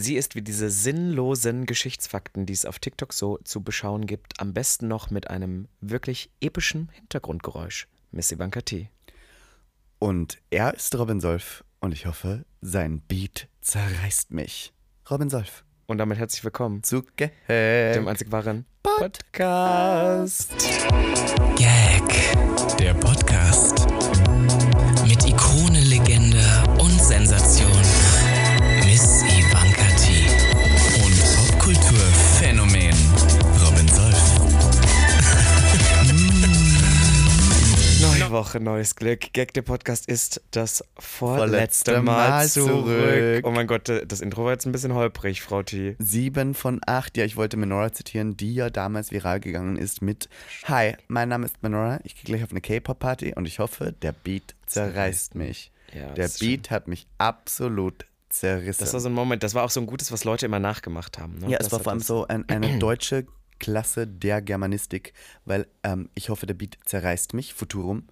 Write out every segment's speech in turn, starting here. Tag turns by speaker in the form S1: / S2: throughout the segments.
S1: Sie ist wie diese sinnlosen Geschichtsfakten, die es auf TikTok so zu beschauen gibt, am besten noch mit einem wirklich epischen Hintergrundgeräusch. Miss Ivanka T.
S2: Und er ist Robin Solf und ich hoffe, sein Beat zerreißt mich. Robin Solf.
S1: Und damit herzlich willkommen
S2: zu Gag,
S1: dem einzig wahren Podcast.
S3: Gag, der Podcast.
S1: Woche, neues Glück. Gag, der Podcast ist das vorletzte
S2: Vorletzte
S1: Mal,
S2: Mal
S1: zurück.
S2: zurück.
S1: Oh mein Gott, das Intro war jetzt ein bisschen holprig, Frau T.
S2: Sieben von acht. Ja, ich wollte Menora zitieren, die ja damals viral gegangen ist mit Hi, mein Name ist Menora, ich gehe gleich auf eine K-Pop-Party und ich hoffe, der Beat zerreißt mich.
S1: Ja,
S2: der Beat hat mich absolut zerrissen.
S1: Das war so ein Moment, das war auch so ein gutes, was Leute immer nachgemacht haben. Ne?
S2: Ja,
S1: Das
S2: es war vor allem so ein, eine deutsche Klasse der Germanistik, weil ähm, ich hoffe, der Beat zerreißt mich, Futurum.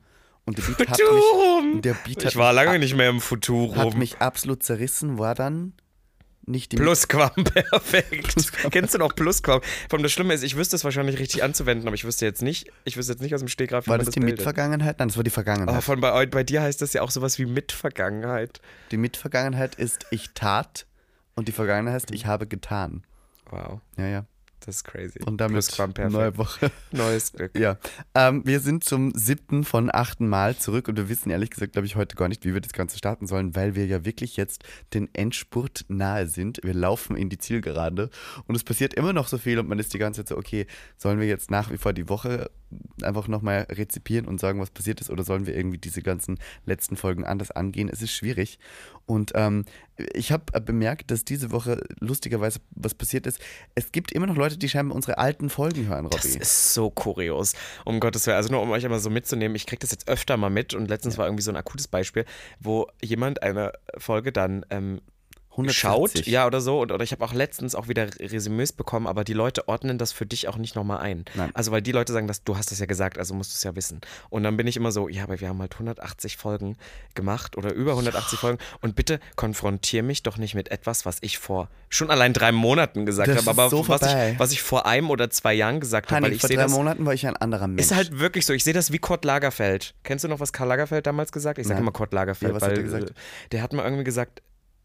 S2: Und der Beat hat
S1: Futurum!
S2: mich, der Beat hat
S1: Ich war lange nicht mehr im Futurum.
S2: hat mich absolut zerrissen, war dann nicht die
S1: Plusquam-perfekt. Kennst du noch Plusquam? Allem das Schlimme ist, ich wüsste es wahrscheinlich richtig anzuwenden, aber ich wüsste jetzt nicht, ich wüsste jetzt nicht aus dem Stegreif, wie
S2: War
S1: man
S2: das die
S1: bildet.
S2: Mitvergangenheit? Nein, das war die Vergangenheit.
S1: von bei, bei dir heißt das ja auch sowas wie Mitvergangenheit.
S2: Die Mitvergangenheit ist ich tat und die Vergangenheit heißt ich habe getan.
S1: Wow,
S2: Ja, ja.
S1: Das ist crazy.
S2: Und damit neue Woche.
S1: Neues Glück.
S2: Ja, ähm, wir sind zum siebten von achten Mal zurück und wir wissen ehrlich gesagt, glaube ich, heute gar nicht, wie wir das Ganze starten sollen, weil wir ja wirklich jetzt den Endspurt nahe sind. Wir laufen in die Zielgerade und es passiert immer noch so viel und man ist die ganze Zeit so, okay, sollen wir jetzt nach wie vor die Woche einfach nochmal rezipieren und sagen, was passiert ist oder sollen wir irgendwie diese ganzen letzten Folgen anders angehen? Es ist schwierig und ähm, ich habe bemerkt, dass diese Woche lustigerweise was passiert ist. Es gibt immer noch Leute, die scheinbar unsere alten Folgen hören, Robby.
S1: Das ist so kurios. Um Gottes Willen. Also nur um euch immer so mitzunehmen, ich kriege das jetzt öfter mal mit und letztens war irgendwie so ein akutes Beispiel, wo jemand eine Folge dann ähm,
S2: 140.
S1: schaut, ja oder so. Und, oder ich habe auch letztens auch wieder Resümees bekommen, aber die Leute ordnen das für dich auch nicht nochmal ein.
S2: Nein.
S1: Also weil die Leute sagen, dass du hast es ja gesagt, also musst du es ja wissen. Und dann bin ich immer so, ja, aber wir haben halt 180 Folgen gemacht oder über 180 Folgen und bitte konfrontier mich doch nicht mit etwas, was ich vor schon allein drei Monaten gesagt
S2: Das
S1: habe, aber
S2: so
S1: was, ich, was ich vor einem oder zwei Jahren gesagt habe,
S2: vor drei
S1: das
S2: Monaten war ich ein anderer Mensch.
S1: ist halt wirklich so. Ich sehe das wie Kurt Lagerfeld. Kennst du noch, was Karl Lagerfeld damals gesagt? Ich sage immer Kurt Lagerfeld,
S2: Ja, was hat
S1: weil
S2: er gesagt?
S1: äh, der hat mal irgendwie gesagt,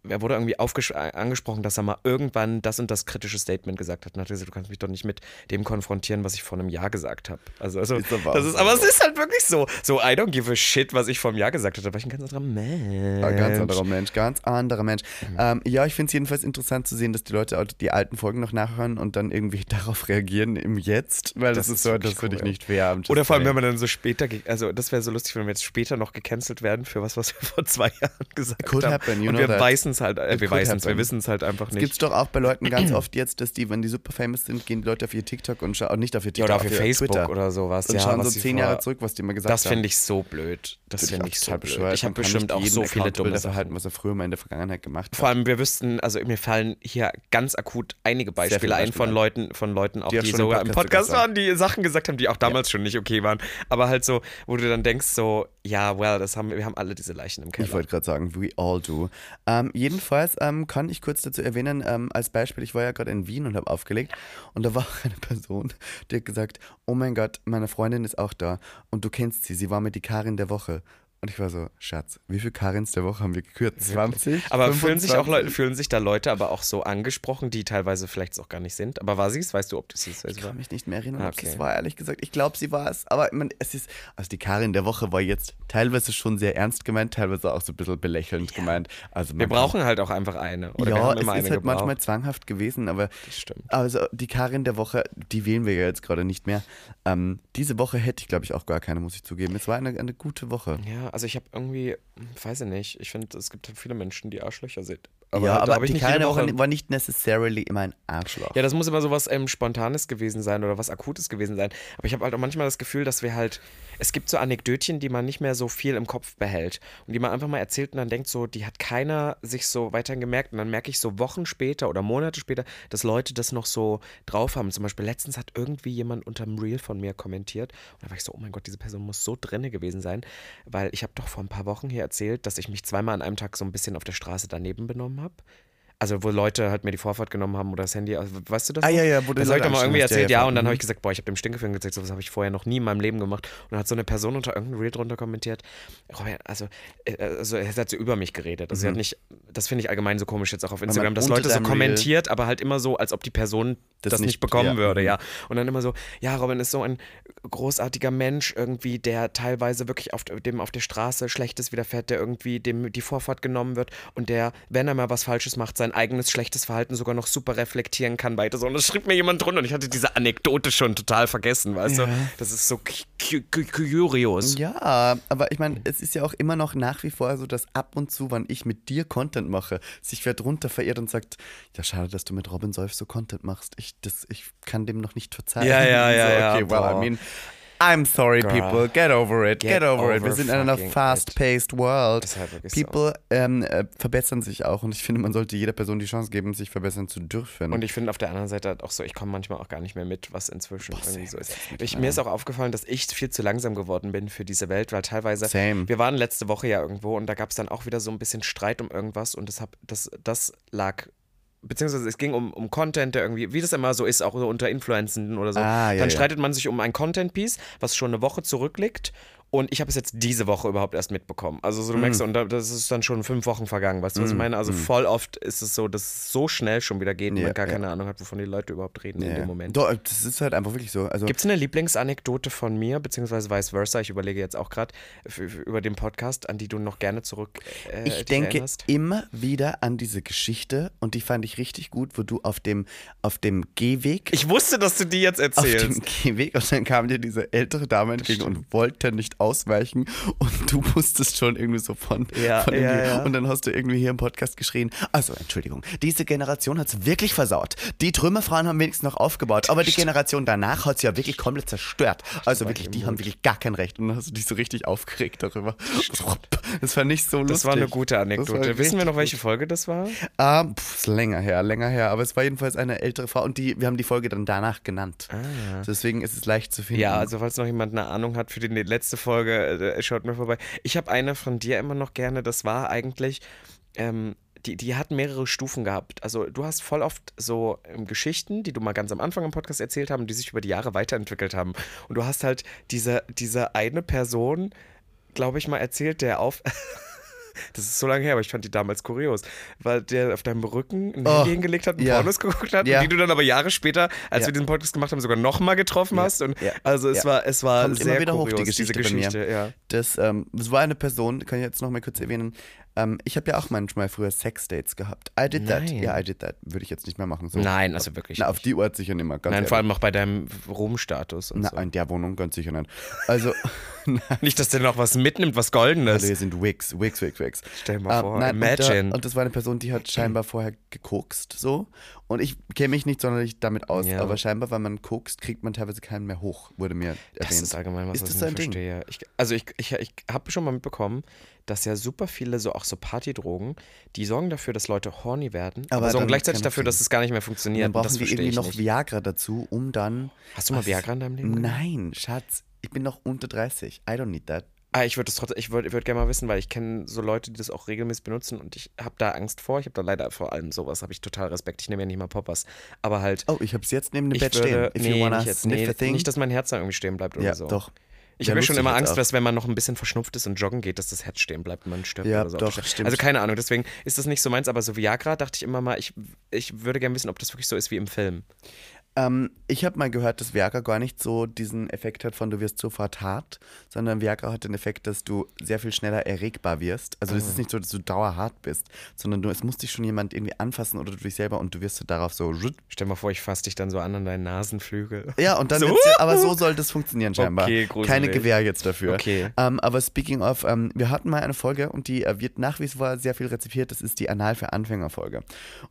S1: er wurde irgendwie angesprochen, dass er mal irgendwann das und das kritische Statement gesagt hat. Und hat gesagt, du kannst mich doch nicht mit dem konfrontieren, was ich vor einem Jahr gesagt habe. Also, also
S2: Ist aber
S1: das ist, aber es ist halt wirklich so. So, I don't give a shit, was ich vor einem Jahr gesagt habe. Da war ich ein ganz anderer Mensch.
S2: Ein ganz anderer Mensch, ganz anderer Mensch.
S1: Mhm.
S2: Ähm, ja, ich finde es jedenfalls interessant zu sehen, dass die Leute auch die alten Folgen noch nachhören und dann irgendwie darauf reagieren im Jetzt, weil das,
S1: Das
S2: ist so, das finde ich nicht fair.
S1: Oder vor allem, wenn man dann so später, also das wäre so lustig, wenn wir jetzt später noch gecancelt werden für was, was wir vor zwei Jahren gesagt
S2: could
S1: haben.
S2: happen, you
S1: Und
S2: know
S1: wir weißen es halt, äh, wir weißen es, wir wissen es halt einfach
S2: Das
S1: nicht.
S2: gibt es doch auch bei Leuten ganz oft jetzt, dass die, wenn die super famous sind, gehen die Leute auf ihr TikTok und schauen, nicht auf ihr
S1: Ja,
S2: TikTok,
S1: oder auf ihr Facebook
S2: Twitter
S1: oder sowas.
S2: und
S1: ja,
S2: schauen so zehn
S1: vor-
S2: Jahre zurück, was die immer gesagt
S1: Das
S2: haben.
S1: finde ich so blöd. Das finde ich so
S2: total
S1: blöd.
S2: bescheuert.
S1: Ich habe bestimmt auch so viele
S2: Accountable
S1: dumme Sachen.
S2: halten, was er früher mal in der Vergangenheit gemacht
S1: Vor
S2: hat.
S1: allem, wir wüssten, also mir fallen hier ganz akut einige Beispiele ein von. Leuten, von Leuten auch,
S2: Die
S1: die, sogar im
S2: Podcast
S1: waren, die Sachen gesagt haben, die auch damals schon nicht okay waren. Aber halt so, wo du dann denkst, so, ja, well, das haben, wir haben alle diese Leichen im Keller.
S2: Ich wollte gerade sagen, we all do. Ähm, jedenfalls ähm, kann ich kurz dazu erwähnen, ähm, als Beispiel, ich war ja gerade in Wien und habe aufgelegt und da war eine Person, die hat gesagt, oh mein Gott, meine Freundin ist auch da und du kennst sie, sie war mit die Karin der Woche. Und ich war so, Schatz, wie viele Karins der Woche haben wir gekürt? 20?
S1: Aber fühlen sich auch
S2: 25?
S1: Leute, fühlen sich da Leute aber auch so angesprochen, die teilweise vielleicht auch gar nicht sind. Aber war sie es? Weißt du, ob das ist?
S2: Ich kann mich nicht mehr erinnern,
S1: Ah,
S2: ob es
S1: okay.
S2: war, ehrlich gesagt. Ich glaube, sie war es. Aber ich mein, es ist, also die Karin der Woche war jetzt teilweise schon sehr ernst gemeint, teilweise auch so ein bisschen belächelnd gemeint. Also
S1: Wir
S2: man
S1: brauchen halt auch einfach eine. Oder
S2: ja, es ist halt
S1: gebraucht.
S2: manchmal zwanghaft gewesen, aber
S1: Das stimmt.
S2: also die Karin der Woche, die wählen wir ja jetzt gerade nicht mehr. Ähm, diese Woche hätte ich, glaube ich, auch gar keine, muss ich zugeben. Es war eine, eine gute Woche.
S1: Ja, also ich habe irgendwie, hm, weiß ich nicht, ich finde, es gibt viele Menschen, die Arschlöcher sind.
S2: Ja, aber
S1: hab ich
S2: die Woche
S1: Woche-
S2: war nicht necessarily immer ein Arschloch.
S1: Ja, das muss immer so was ähm, Spontanes gewesen sein oder was Akutes gewesen sein. Aber ich habe halt auch manchmal das Gefühl, dass wir halt, es gibt so Anekdötchen, die man nicht mehr so viel im Kopf behält und die man einfach mal erzählt und dann denkt so, die hat keiner sich so weiterhin gemerkt. Und dann merke ich so Wochen später oder Monate später, dass Leute das noch so drauf haben. Zum Beispiel letztens hat irgendwie jemand unter dem Reel von mir kommentiert und da war ich so, oh mein Gott, diese Person muss so drinne gewesen sein, weil ich habe doch vor ein paar Wochen hier erzählt, dass ich mich zweimal an einem Tag so ein bisschen auf der Straße daneben benommen habe. up. Also wo Leute halt mir die Vorfahrt genommen haben oder das Handy, also, weißt du das?
S2: Ah,
S1: noch?
S2: ja, ja, wo du
S1: Das habe ich doch mal irgendwie
S2: anschreibst, ja,
S1: erzählt, ja,
S2: ja,
S1: und dann
S2: mhm.
S1: habe ich gesagt, boah, ich habe dem Stinkefilm gezeigt, sowas habe ich vorher noch nie in meinem Leben gemacht. Und dann hat so eine Person unter irgendeinem Reel drunter kommentiert, Robert, also, äh, also er hat so über mich geredet. Also sie hat nicht, das finde ich allgemein so komisch jetzt auch auf Instagram, dass
S2: Mhm.
S1: Leute so
S2: deinem Reel-
S1: kommentiert, aber halt immer so, als ob die Person
S2: Das
S1: das,
S2: nicht-
S1: nicht bekommen
S2: ja,
S1: würde,
S2: mhm.
S1: ja. Und dann immer so, ja, Robin ist so ein großartiger Mensch irgendwie, der teilweise wirklich auf dem auf der Straße Schlechtes widerfährt, der irgendwie dem die Vorfahrt genommen wird und der, wenn er mal was Falsches macht, sein eigenes schlechtes Verhalten sogar noch super reflektieren kann weiter. So, und das schrieb mir jemand drunter und ich hatte diese Anekdote schon total vergessen, weißt du? Das ist so cu- cu- curious.
S2: Ja, aber ich meine, es ist ja auch immer noch nach wie vor so, dass ab und zu, wenn ich mit dir Content mache, sich wer drunter verirrt und sagt, ja, schade, dass du mit Robin Solf so Content machst. Ich, das, ich kann dem noch nicht verzeihen.
S1: Ja, ja, ja,
S2: so,
S1: ja,
S2: Okay, well, I
S1: boah.
S2: mean, I'm sorry,
S1: Girl.
S2: people. Get over it. Get,
S1: Get
S2: over, it.
S1: over
S2: Wir sind in einer
S1: it.
S2: fast-paced world.
S1: Ist halt wirklich so.
S2: People ähm, äh, verbessern sich auch und ich finde, man sollte jeder Person die Chance geben, sich verbessern zu dürfen.
S1: Und ich finde auf der anderen Seite halt auch so, ich komme manchmal auch gar nicht mehr mit, was inzwischen irgendwie so ist.
S2: same,
S1: Ich, mir ist auch aufgefallen, dass ich viel zu langsam geworden bin für diese Welt, weil teilweise,
S2: Same.
S1: wir waren letzte Woche ja irgendwo und da gab es dann auch wieder so ein bisschen Streit um irgendwas und das, hab, das, das lag, beziehungsweise es ging um, um Content, der irgendwie, wie das immer so ist, auch so unter Influencenden oder so.
S2: Ah, ja,
S1: dann
S2: ja.
S1: streitet man sich um ein Content-Piece, was schon eine Woche zurückliegt. Und ich habe es jetzt diese Woche überhaupt erst mitbekommen. Also so, du
S2: Mm.
S1: merkst, und da- das ist dann schon fünf Wochen vergangen. Weißt du, was ich meine? Also voll oft ist es so, dass es so schnell schon wieder geht und
S2: Ja,
S1: man gar
S2: ja.
S1: keine Ahnung hat, wovon die Leute überhaupt reden in
S2: Ja.
S1: dem Moment.
S2: Doch, das ist halt einfach wirklich so. Also,
S1: Gibt es eine Lieblingsanekdote von mir, beziehungsweise vice versa? Ich überlege jetzt auch gerade über den Podcast, an die du noch gerne zurück äh,
S2: Ich denke
S1: erinnerst.
S2: immer wieder an diese Geschichte und die fand ich richtig gut, wo du auf dem, auf dem Gehweg.
S1: Ich wusste, dass du die jetzt
S2: auf dem
S1: erzählst.
S2: Gehweg und dann kam dir diese ältere Dame entgegen und wollte nicht ausweichen und du musstest schon irgendwie so von,
S1: Ja,
S2: von
S1: ja,
S2: irgendwie-
S1: ja.
S2: und dann hast du irgendwie hier im Podcast geschrien, also Entschuldigung, diese Generation hat es wirklich versaut. Die Trümmerfrauen haben wenigstens noch aufgebaut, aber die Generation danach hat es ja wirklich komplett zerstört. Also wirklich, die haben wirklich gar kein Recht und dann hast du dich so richtig aufgeregt darüber. Das fand ich so lustig.
S1: Das war eine gute
S2: war
S1: Anekdote. Wissen wir noch, welche Folge das war?
S2: Ah, pff, ist länger her, länger her. Aber es war jedenfalls eine ältere Frau und die, wir haben die Folge dann danach genannt. Deswegen ist es leicht zu finden.
S1: Ah. Ja, also falls noch jemand eine Ahnung hat für die letzte Folge, äh, schaut mir vorbei. Ich habe eine von dir immer noch gerne, das war eigentlich, ähm, die, die hat mehrere Stufen gehabt. Also du hast voll oft so ähm, Geschichten, die du mal ganz am Anfang im Podcast erzählt haben, die sich über die Jahre weiterentwickelt haben. Und du hast halt diese, diese eine Person, glaube ich mal, erzählt, der auf... Das ist so lange her, aber ich fand die damals kurios, weil der auf deinem Rücken ein
S2: Oh,
S1: hingelegt hat und
S2: ja.
S1: Pornos geguckt hat,
S2: Ja.
S1: und die du dann aber Jahre später, als
S2: Ja.
S1: wir diesen Podcast gemacht haben, sogar nochmal getroffen hast. Und
S2: Ja.
S1: also es war, es war
S2: Kommt
S1: sehr
S2: immer wieder hoch, die
S1: kurios,
S2: Geschichte,
S1: diese
S2: bei mir.
S1: Geschichte.
S2: Das, ähm, das war eine Person, kann ich jetzt noch mal kurz erwähnen. Ähm, ich habe ja auch manchmal früher Sexdates gehabt. I did that.
S1: Nein.
S2: Ja, I did that. Würde ich jetzt nicht mehr machen. So.
S1: Nein, also wirklich.
S2: Na, auf die Uhr sicher nicht mehr. Ganz
S1: Nein,
S2: ehrlich.
S1: vor allem auch bei deinem Ruhmstatus und
S2: Na,
S1: so.
S2: in der Wohnung ganz sicher nicht. Also,
S1: Nicht, dass der noch was mitnimmt, was
S2: also
S1: Goldenes.
S2: wir sind Wigs, Wigs, Wigs, Wigs.
S1: Stell dir mal vor,
S2: und,
S1: imagine.
S2: da, und das war eine Person, die hat scheinbar vorher gekokst, so. Und ich kenne mich nicht sonderlich damit aus,
S1: Ja.
S2: aber scheinbar, wenn man kokst, kriegt man teilweise keinen mehr hoch, wurde mir
S1: Das
S2: erwähnt.
S1: ist allgemein was,
S2: Ist
S1: was
S2: das
S1: ich
S2: so
S1: nicht verstehe. Ich, also ich, ich, ich habe schon mal mitbekommen, dass ja super viele so auch so Partydrogen, die sorgen dafür, dass Leute horny werden, aber,
S2: Aber
S1: sorgen
S2: dann
S1: gleichzeitig dafür, dass es gar nicht mehr funktioniert.
S2: dann
S1: Und
S2: brauchen
S1: das
S2: die
S1: verstehe
S2: irgendwie noch
S1: nicht.
S2: Viagra dazu, um dann.
S1: Hast du mal
S2: Was?
S1: Viagra in deinem Leben?
S2: Nein, Schatz, ich bin noch unter 30. I don't need that.
S1: Ah, ich würde das trotzdem, ich würde würd gerne mal wissen, weil ich kenne so Leute, die das auch regelmäßig benutzen und ich habe da Angst vor. Ich habe da leider vor allem sowas, habe ich total Respekt. Ich nehme ja nicht mal Poppers. Aber halt,
S2: Oh, ich habe es jetzt neben dem Bett
S1: würde,
S2: stehen. If
S1: nee,
S2: you wanna
S1: nicht, jetzt, nee,
S2: thing.
S1: nicht, dass mein Herz dann irgendwie stehen bleibt oder
S2: ja,
S1: so.
S2: doch.
S1: Ich
S2: Wär
S1: habe ja schon immer Angst, dass wenn man noch ein bisschen verschnupft ist und joggen geht, dass das Herz stehen bleibt und man stirbt
S2: Ja,
S1: oder so.
S2: doch, stimmt.
S1: Also keine Ahnung, deswegen ist das nicht so meins, aber so Viagra dachte ich immer mal, ich, ich würde gerne wissen, ob das wirklich so ist wie im Film.
S2: Ähm, ich habe mal gehört, dass Viagra gar nicht so diesen Effekt hat von du wirst sofort hart, sondern Viagra hat den Effekt, dass du sehr viel schneller erregbar wirst. Also es ist nicht so, dass du dauerhart bist, sondern du, es muss dich schon jemand irgendwie anfassen oder du dich selber und du wirst so darauf so
S1: Stell mal vor, ich fasse dich dann so an an deinen Nasenflügel.
S2: Ja, und dann
S1: So?
S2: wird's aber so soll das funktionieren scheinbar.
S1: Okay, gruselig.
S2: Keine Gewähr jetzt dafür.
S1: Okay.
S2: Ähm, aber speaking of, ähm, wir hatten mal eine Folge und die äh, wird nach wie vor sehr viel rezipiert. Das ist die Anal für Anfänger Folge.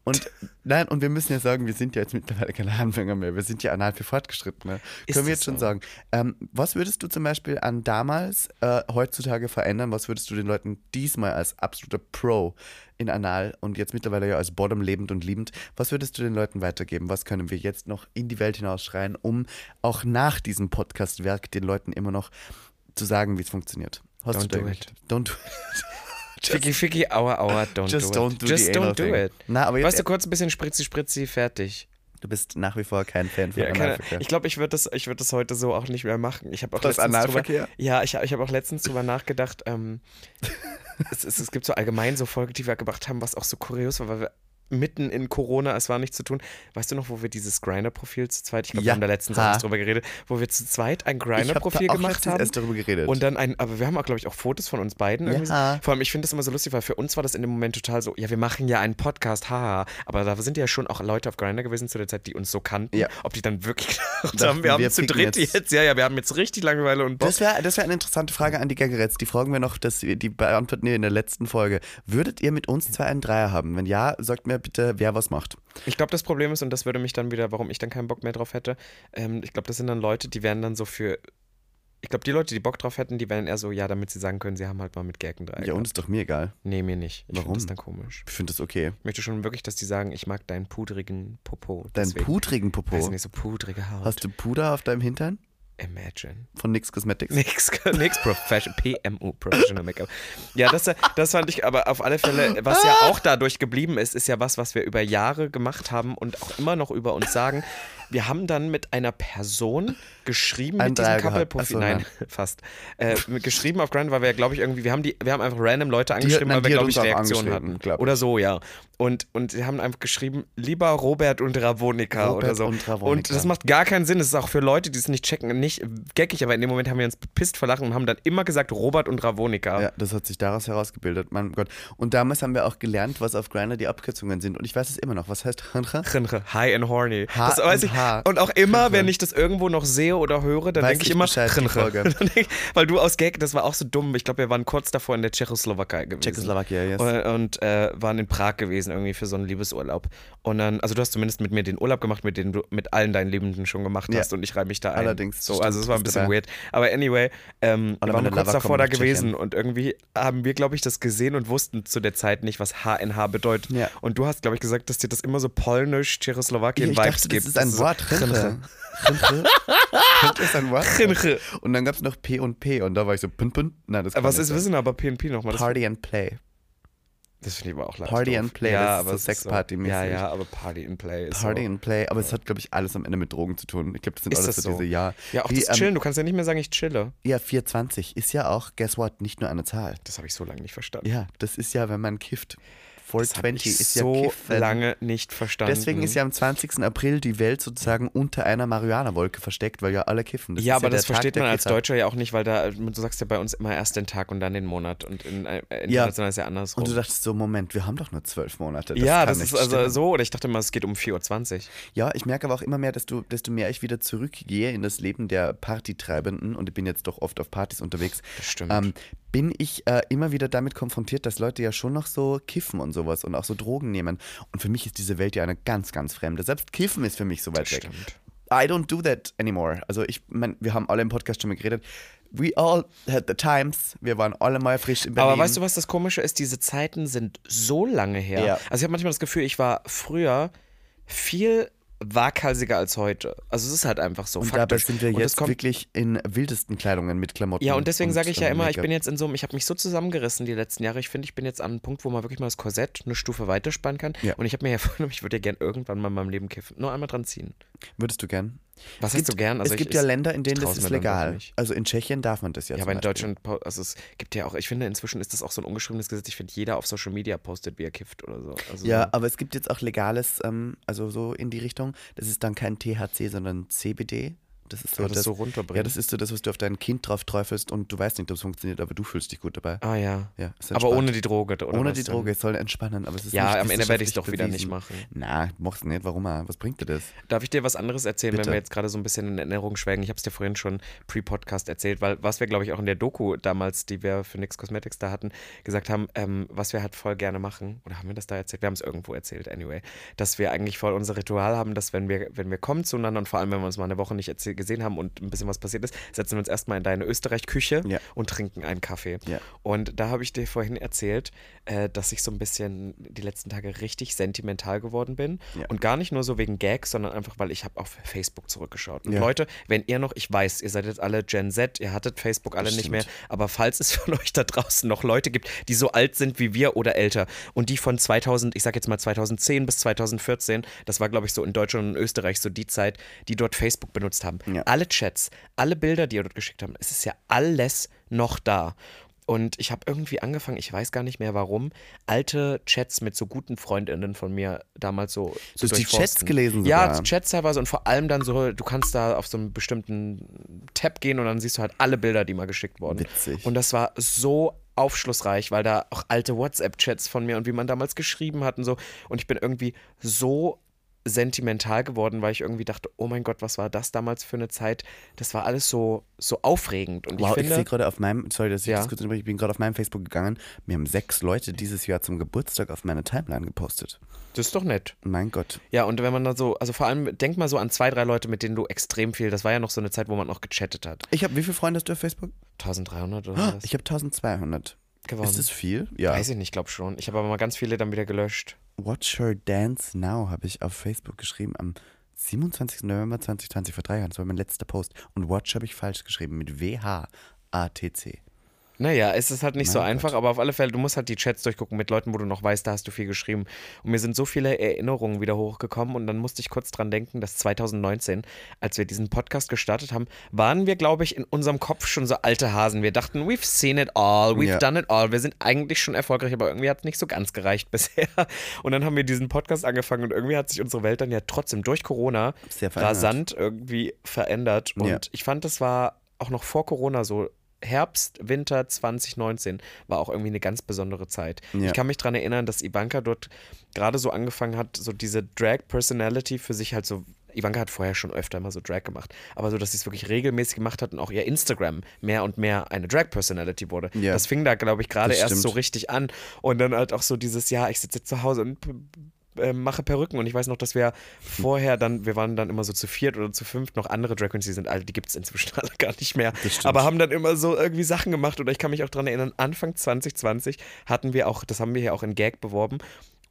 S2: Und nein, und wir müssen ja sagen, wir sind ja jetzt mittlerweile keine Anfänger mehr. Wir sind ja Anal für Fortgeschrittene.
S1: Ist
S2: Können wir jetzt schon
S1: so?
S2: sagen. Ähm, was würdest du zum Beispiel an damals äh, heutzutage verändern? Was würdest du den Leuten diesmal als absoluter Pro in Anal und jetzt mittlerweile ja als Bottom lebend und liebend, was würdest du den Leuten weitergeben? Was können wir jetzt noch in die Welt hinausschreien, um auch nach diesem Podcast-Werk den Leuten immer noch zu sagen, wie es funktioniert? Hast
S1: Don't
S2: du
S1: do
S2: irgendwelche- Don't do it.
S1: Ficky, ficky, aua, aua, don't
S2: Just
S1: do
S2: don't
S1: it.
S2: do
S1: Just don't do it.
S2: Na, aber
S1: Weißt
S2: jetzt,
S1: du, kurz ein bisschen spritzi, spritzi, fertig.
S2: Du bist nach wie vor kein Fan von
S1: Ja,
S2: Analverkehr.
S1: ich glaube, ich würde das, ich würd das heute so auch nicht mehr machen. Ich habe auch
S2: Das
S1: letztens
S2: Analverkehr?
S1: Drüber, ja, ich, ich habe auch letztens drüber nachgedacht. Ähm, es, es, es gibt so allgemein so Folgen, die wir gemacht haben, was auch so kurios war, weil wir mitten in Corona, es war nichts zu tun. Weißt du noch, wo wir dieses Grinder-Profil zu zweit, ich glaube,
S2: Ja.
S1: wir haben da letztens
S2: Ha.
S1: drüber geredet, wo wir zu zweit ein Grinder-Profil
S2: auch
S1: gemacht haben.
S2: erst darüber geredet.
S1: Und dann ein, aber wir haben auch, glaube ich, auch Fotos von uns beiden. irgendwie so.
S2: Ja.
S1: Vor allem, ich finde das immer so lustig, weil für uns war das in dem Moment total so, ja, wir machen ja einen Podcast, haha. Aber da sind ja schon auch Leute auf Grinder gewesen zu der Zeit, die uns so kannten.
S2: Ja.
S1: Ob die dann wirklich gedacht haben, wir haben
S2: wir
S1: zu dritt
S2: jetzt-
S1: jetzt. ja, ja, wir haben jetzt richtig Langeweile und Bock.
S2: Das wäre das wär eine interessante Frage an die Gaggeretz. Die fragen wir noch, dass wir die beantworten wir in der letzten Folge. Würdet ihr mit uns zwei einen Dreier haben? Wenn ja, sagt mir bitte, wer was macht.
S1: Ich glaube, das Problem ist, und das würde mich dann wieder, warum ich dann keinen Bock mehr drauf hätte, ähm, ich glaube, das sind dann Leute, die wären dann so für. Ich glaube, die Leute, die Bock drauf hätten, die wären eher so, ja, damit sie sagen können, sie haben halt mal mit Gaggen drei.
S2: Ja, uns ist doch mir egal.
S1: Nee, mir nicht. Ich
S2: Warum?
S1: finde das dann komisch.
S2: Ich finde das okay.
S1: Ich möchte schon wirklich, dass die sagen, ich mag deinen pudrigen Popo.
S2: Deinen pudrigen
S1: Weiß
S2: Popo.
S1: nicht, so pudrige Haut.
S2: Hast du Puder auf deinem Hintern?
S1: Imagine.
S2: Von NYX Cosmetics?
S1: Nix, nix Profession, PMU, Professional Make-up. Ja, das, das fand ich aber auf alle Fälle, was ja auch dadurch geblieben ist, ist ja was, was wir über Jahre gemacht haben und auch immer noch über uns sagen. Wir haben dann mit einer Person geschrieben, mit diesem. Couple-Profil, nein, fast, äh, geschrieben auf Grindr, weil wir ja, glaube ich, irgendwie, wir haben, die, wir haben einfach random Leute angeschrieben,
S2: nein,
S1: weil wir,
S2: die
S1: glaube ich, Reaktionen hatten.
S2: ich.
S1: Oder so, ja. Und, und sie haben einfach geschrieben, lieber Robert und Ravonika
S2: Robert
S1: oder so.
S2: und Ravonika.
S1: Und das macht gar keinen Sinn. Das ist auch für Leute, die es nicht checken, nicht geckig, aber in dem Moment haben wir uns bepisst vor Lachen und haben dann immer gesagt Robert und Ravonika.
S2: Ja, das hat sich daraus herausgebildet, mein Gott. Und damals haben wir auch gelernt, was auf Grindr die Abkürzungen sind. Und ich weiß es immer noch. Was heißt Hancha?
S1: Chinche, High and horny.
S2: H
S1: das weiß
S2: und
S1: ich.
S2: H.
S1: Und auch immer, wenn ich das irgendwo noch sehe oder höre, dann denke ich
S2: ich
S1: immer
S2: Bescheid,
S1: Weil du aus Gag, das war auch so dumm. Ich glaube, wir waren kurz davor in der Tschechoslowakei gewesen.
S2: Tschechoslowakei, yes.
S1: Und, und äh, waren in Prag gewesen, irgendwie für so einen Liebesurlaub. Und dann, also du hast zumindest mit mir den Urlaub gemacht, mit den du mit allen deinen Liebenden schon gemacht
S2: Ja.
S1: hast und ich reibe mich da ein.
S2: Allerdings,
S1: So,
S2: stimmt,
S1: also es war ein bisschen
S2: dabei.
S1: weird. Aber anyway, ähm, wir waren kurz davor da gewesen und irgendwie haben wir, glaube ich, das gesehen und wussten zu der Zeit nicht, was HNH bedeutet.
S2: Ja.
S1: Und du hast, glaube ich, gesagt, dass dir das immer so polnisch
S2: ich
S1: Tschechoslowakien-Vibes
S2: dachte, das
S1: gibt.
S2: ist ein Wort. Ist ein Wort.
S1: Chinche.
S2: Und dann gab es noch P und P. Und da war ich so, pün, pün. Nein, das kann
S1: Was ist. Wissen aber PNP nochmal? Das,
S2: Party and Play.
S1: das finde ich aber auch leicht
S2: Party
S1: doof.
S2: and Play,
S1: ja,
S2: das ist
S1: aber
S2: so
S1: es
S2: Sexparty-mäßig.
S1: Ja, ja, aber Party and Play ist
S2: Party
S1: so.
S2: and Play. Aber es hat, glaube ich, alles am Ende mit Drogen zu tun. Ich glaube, das sind
S1: Ist
S2: alles
S1: das
S2: so
S1: so?
S2: diese, ja.
S1: Ja, auch
S2: Wie,
S1: das
S2: ähm,
S1: Chillen. Du kannst ja nicht mehr sagen, ich chille.
S2: Ja, 420 ist ja auch, guess what, nicht nur eine Zahl.
S1: Das habe ich so lange nicht verstanden.
S2: Ja, das ist ja, wenn man kifft.
S1: Das habe
S2: 420
S1: ich
S2: ist
S1: so
S2: ja Kiffen.
S1: lange nicht verstanden.
S2: Deswegen ist ja am 20. April die Welt sozusagen unter einer Marihuana-Wolke versteckt, weil ja alle kiffen. Das
S1: ja, aber
S2: der
S1: das
S2: Tag
S1: versteht man als
S2: Kiffer.
S1: Deutscher ja auch nicht, weil da, du sagst ja bei uns immer erst den Tag und dann den Monat und in, äh, international ist ja andersrum.
S2: Und du dachtest so, Moment, wir haben doch nur zwölf Monate. Das
S1: ja, das ist also
S2: stimmen.
S1: so, oder ich dachte immer, es geht um 4.20 Uhr.
S2: Ja, ich merke aber auch immer mehr, desto, desto mehr ich wieder zurückgehe in das Leben der Partytreibenden und ich bin jetzt doch oft auf Partys unterwegs,
S1: Das stimmt.
S2: ähm, bin ich äh, immer wieder damit konfrontiert, dass Leute ja schon noch so kiffen und sowas und auch so Drogen nehmen. Und für mich ist diese Welt ja eine ganz, ganz fremde. Selbst Kiffen ist für mich so weit
S1: das
S2: weg.
S1: stimmt.
S2: I don't do that anymore. Also ich mein, wir haben alle im Podcast schon mal geredet. We all had the times. Wir waren alle mal frisch in Berlin.
S1: Aber weißt du, was das Komische ist? Diese Zeiten sind so lange her.
S2: Ja.
S1: Also ich habe manchmal das Gefühl, ich war früher viel waghalsiger als heute. Also es ist halt einfach so.
S2: Und dabei
S1: faktisch.
S2: sind wir
S1: Und
S2: jetzt wirklich in wildesten Kleidungen mit Klamotten.
S1: Ja, und deswegen sage ich ja
S2: ähm,
S1: immer, ich bin jetzt in so einem, ich habe mich so zusammengerissen die letzten Jahre. Ich finde, ich bin jetzt an einem Punkt, wo man wirklich mal das Korsett eine Stufe weiterspannen kann.
S2: Ja.
S1: Und ich habe mir ja vorgenommen, ich würde ja gern irgendwann mal in meinem Leben kiffen. Nur einmal dran ziehen.
S2: Würdest du gern?
S1: Was
S2: Es
S1: hast du gern? Also
S2: es gibt ja Länder, in denen das ist legal. Also in Tschechien darf man das ja
S1: Ja, aber in
S2: Beispiel.
S1: Deutschland, also es gibt ja auch, ich finde, inzwischen ist das auch so ein ungeschriebenes Gesetz. Ich finde, jeder auf Social Media postet, wie er kifft oder so. Also
S2: Ja,
S1: so.
S2: aber es gibt jetzt auch legales, ähm, also so in die Richtung. Das ist dann kein THC, sondern CBD. Das ist so,
S1: das
S2: das,
S1: so runterbringen.
S2: ja, das ist so das, was du auf dein Kind drauf träufelst und du weißt nicht, ob es funktioniert, aber du fühlst dich gut dabei.
S1: Ah ja.
S2: Ja,
S1: Aber ohne die Droge, oder?
S2: Ohne die? Droge, es soll entspannen, aber es ist
S1: Ja,
S2: nicht
S1: am Ende werde ich es doch wieder nicht
S2: bewiesen.
S1: machen.
S2: Na, machst du nicht, warum? Was bringt dir das?
S1: Darf ich dir was anderes erzählen,
S2: Bitte.
S1: wenn wir jetzt gerade so ein bisschen in Erinnerung schwelgen? Ich habe es dir vorhin schon pre-Podcast erzählt, weil was wir, glaube ich, auch in der Doku damals, die wir für NYX Cosmetics da hatten, gesagt haben, ähm, was wir halt voll gerne machen, oder haben wir das da erzählt? Wir haben es irgendwo erzählt, anyway, dass wir eigentlich voll unser Ritual haben, dass wenn wir, wenn wir kommen zueinander und vor allem, wenn wir uns mal eine Woche nicht erzäh- gesehen haben und ein bisschen was passiert ist, setzen wir uns erstmal in deine Österreich-Küche
S2: Ja.
S1: und trinken einen Kaffee.
S2: Ja.
S1: Und da habe ich dir vorhin erzählt, äh, dass ich so ein bisschen die letzten Tage richtig sentimental geworden bin.
S2: Ja.
S1: Und gar nicht nur so wegen Gags, sondern einfach, weil ich habe auf Facebook zurückgeschaut. Und. Leute, wenn ihr noch, ich weiß, ihr seid jetzt alle Gen Z, ihr hattet Facebook alle
S2: Das
S1: nicht mehr, aber falls es von euch da draußen noch Leute gibt, die so alt sind wie wir oder älter und die von 2000, ich sag jetzt mal 2010 bis 2014, das war glaube ich so in Deutschland und Österreich so die Zeit, die dort Facebook benutzt haben.
S2: Ja.
S1: Alle Chats, alle Bilder, die ihr dort geschickt habt, es ist ja alles noch da. Und ich habe irgendwie angefangen, ich weiß gar nicht mehr warum, alte Chats mit so guten Freundinnen von mir damals so zu
S2: Du hast die Chats gelesen
S1: Ja,
S2: sogar?
S1: Chats teilweise und vor allem dann so, du kannst da auf so einen bestimmten Tab gehen und dann siehst du halt alle Bilder, die mal geschickt wurden.
S2: Witzig.
S1: Und das war so aufschlussreich, weil da auch alte WhatsApp-Chats von mir und wie man damals geschrieben hat und so. Und ich bin irgendwie so sentimental geworden, weil ich irgendwie dachte, oh mein Gott, was war das damals für eine Zeit? Das war alles so, so aufregend. Und
S2: Wow,
S1: ich
S2: ich, sehe gerade auf meinem, sorry, dass ich
S1: Ja.
S2: das kurz ich bin gerade auf meinem Facebook gegangen. Mir haben sechs Leute dieses Jahr zum Geburtstag auf meine Timeline gepostet.
S1: das ist doch nett.
S2: Mein Gott.
S1: Ja, und wenn man dann so, also vor allem, denk mal so an zwei, drei Leute, mit denen du extrem viel, das war ja noch so eine Zeit, wo man noch gechattet hat.
S2: Ich habe, wie viele Freunde hast du auf Facebook?
S1: 1300 oder
S2: Ah,
S1: was?
S2: Ich habe 1200.
S1: gewonnen.
S2: Ist das viel? Ja.
S1: Weiß ich nicht, glaube schon. Ich habe aber mal ganz viele dann wieder gelöscht.
S2: Watch Her Dance Now habe ich auf Facebook geschrieben am 27. November 2020, vor drei Jahren. Das war mein letzter Post. Und Watch habe ich falsch geschrieben mit W-H-A-T-C.
S1: Naja, es ist halt nicht so
S2: Mein
S1: einfach, aber auf alle Fälle, du musst halt die Chats durchgucken mit Leuten, wo du noch weißt, da hast du viel geschrieben. Und mir sind so viele Erinnerungen wieder hochgekommen und dann musste ich kurz dran denken, dass 2019, als wir diesen Podcast gestartet haben, waren wir, glaube ich, in unserem Kopf schon so alte Hasen. Wir dachten, we've seen it all, we've
S2: Ja.
S1: done it all. Wir sind eigentlich schon erfolgreich, aber irgendwie hat es nicht so ganz gereicht bisher. Und dann haben wir diesen Podcast angefangen und irgendwie hat sich unsere Welt dann ja trotzdem durch Corona rasant irgendwie verändert. Und
S2: Ja.
S1: ich fand, das war auch noch vor Corona so. Herbst, Winter 2019 war auch irgendwie eine ganz besondere Zeit.
S2: Ja.
S1: Ich kann mich daran erinnern, dass Ivanka dort gerade so angefangen hat, so diese Drag-Personality für sich halt so. Ivanka hat vorher schon öfter mal so Drag gemacht, aber so, dass sie es wirklich regelmäßig gemacht hat und auch ihr Instagram mehr und mehr eine Drag-Personality wurde.
S2: Ja.
S1: Das fing da, glaube ich, gerade erst so richtig an. Und dann halt auch so dieses, ja, ich sitze zu Hause und äh, mache Perücken und ich weiß noch, dass wir vorher dann, wir waren dann immer so zu viert oder zu fünft, noch andere Drag Queens, die sind alle, die gibt es inzwischen alle gar nicht mehr, aber haben dann immer so irgendwie Sachen gemacht oder ich kann mich auch daran erinnern, Anfang 2020 hatten wir auch, das haben wir ja auch in Gag beworben,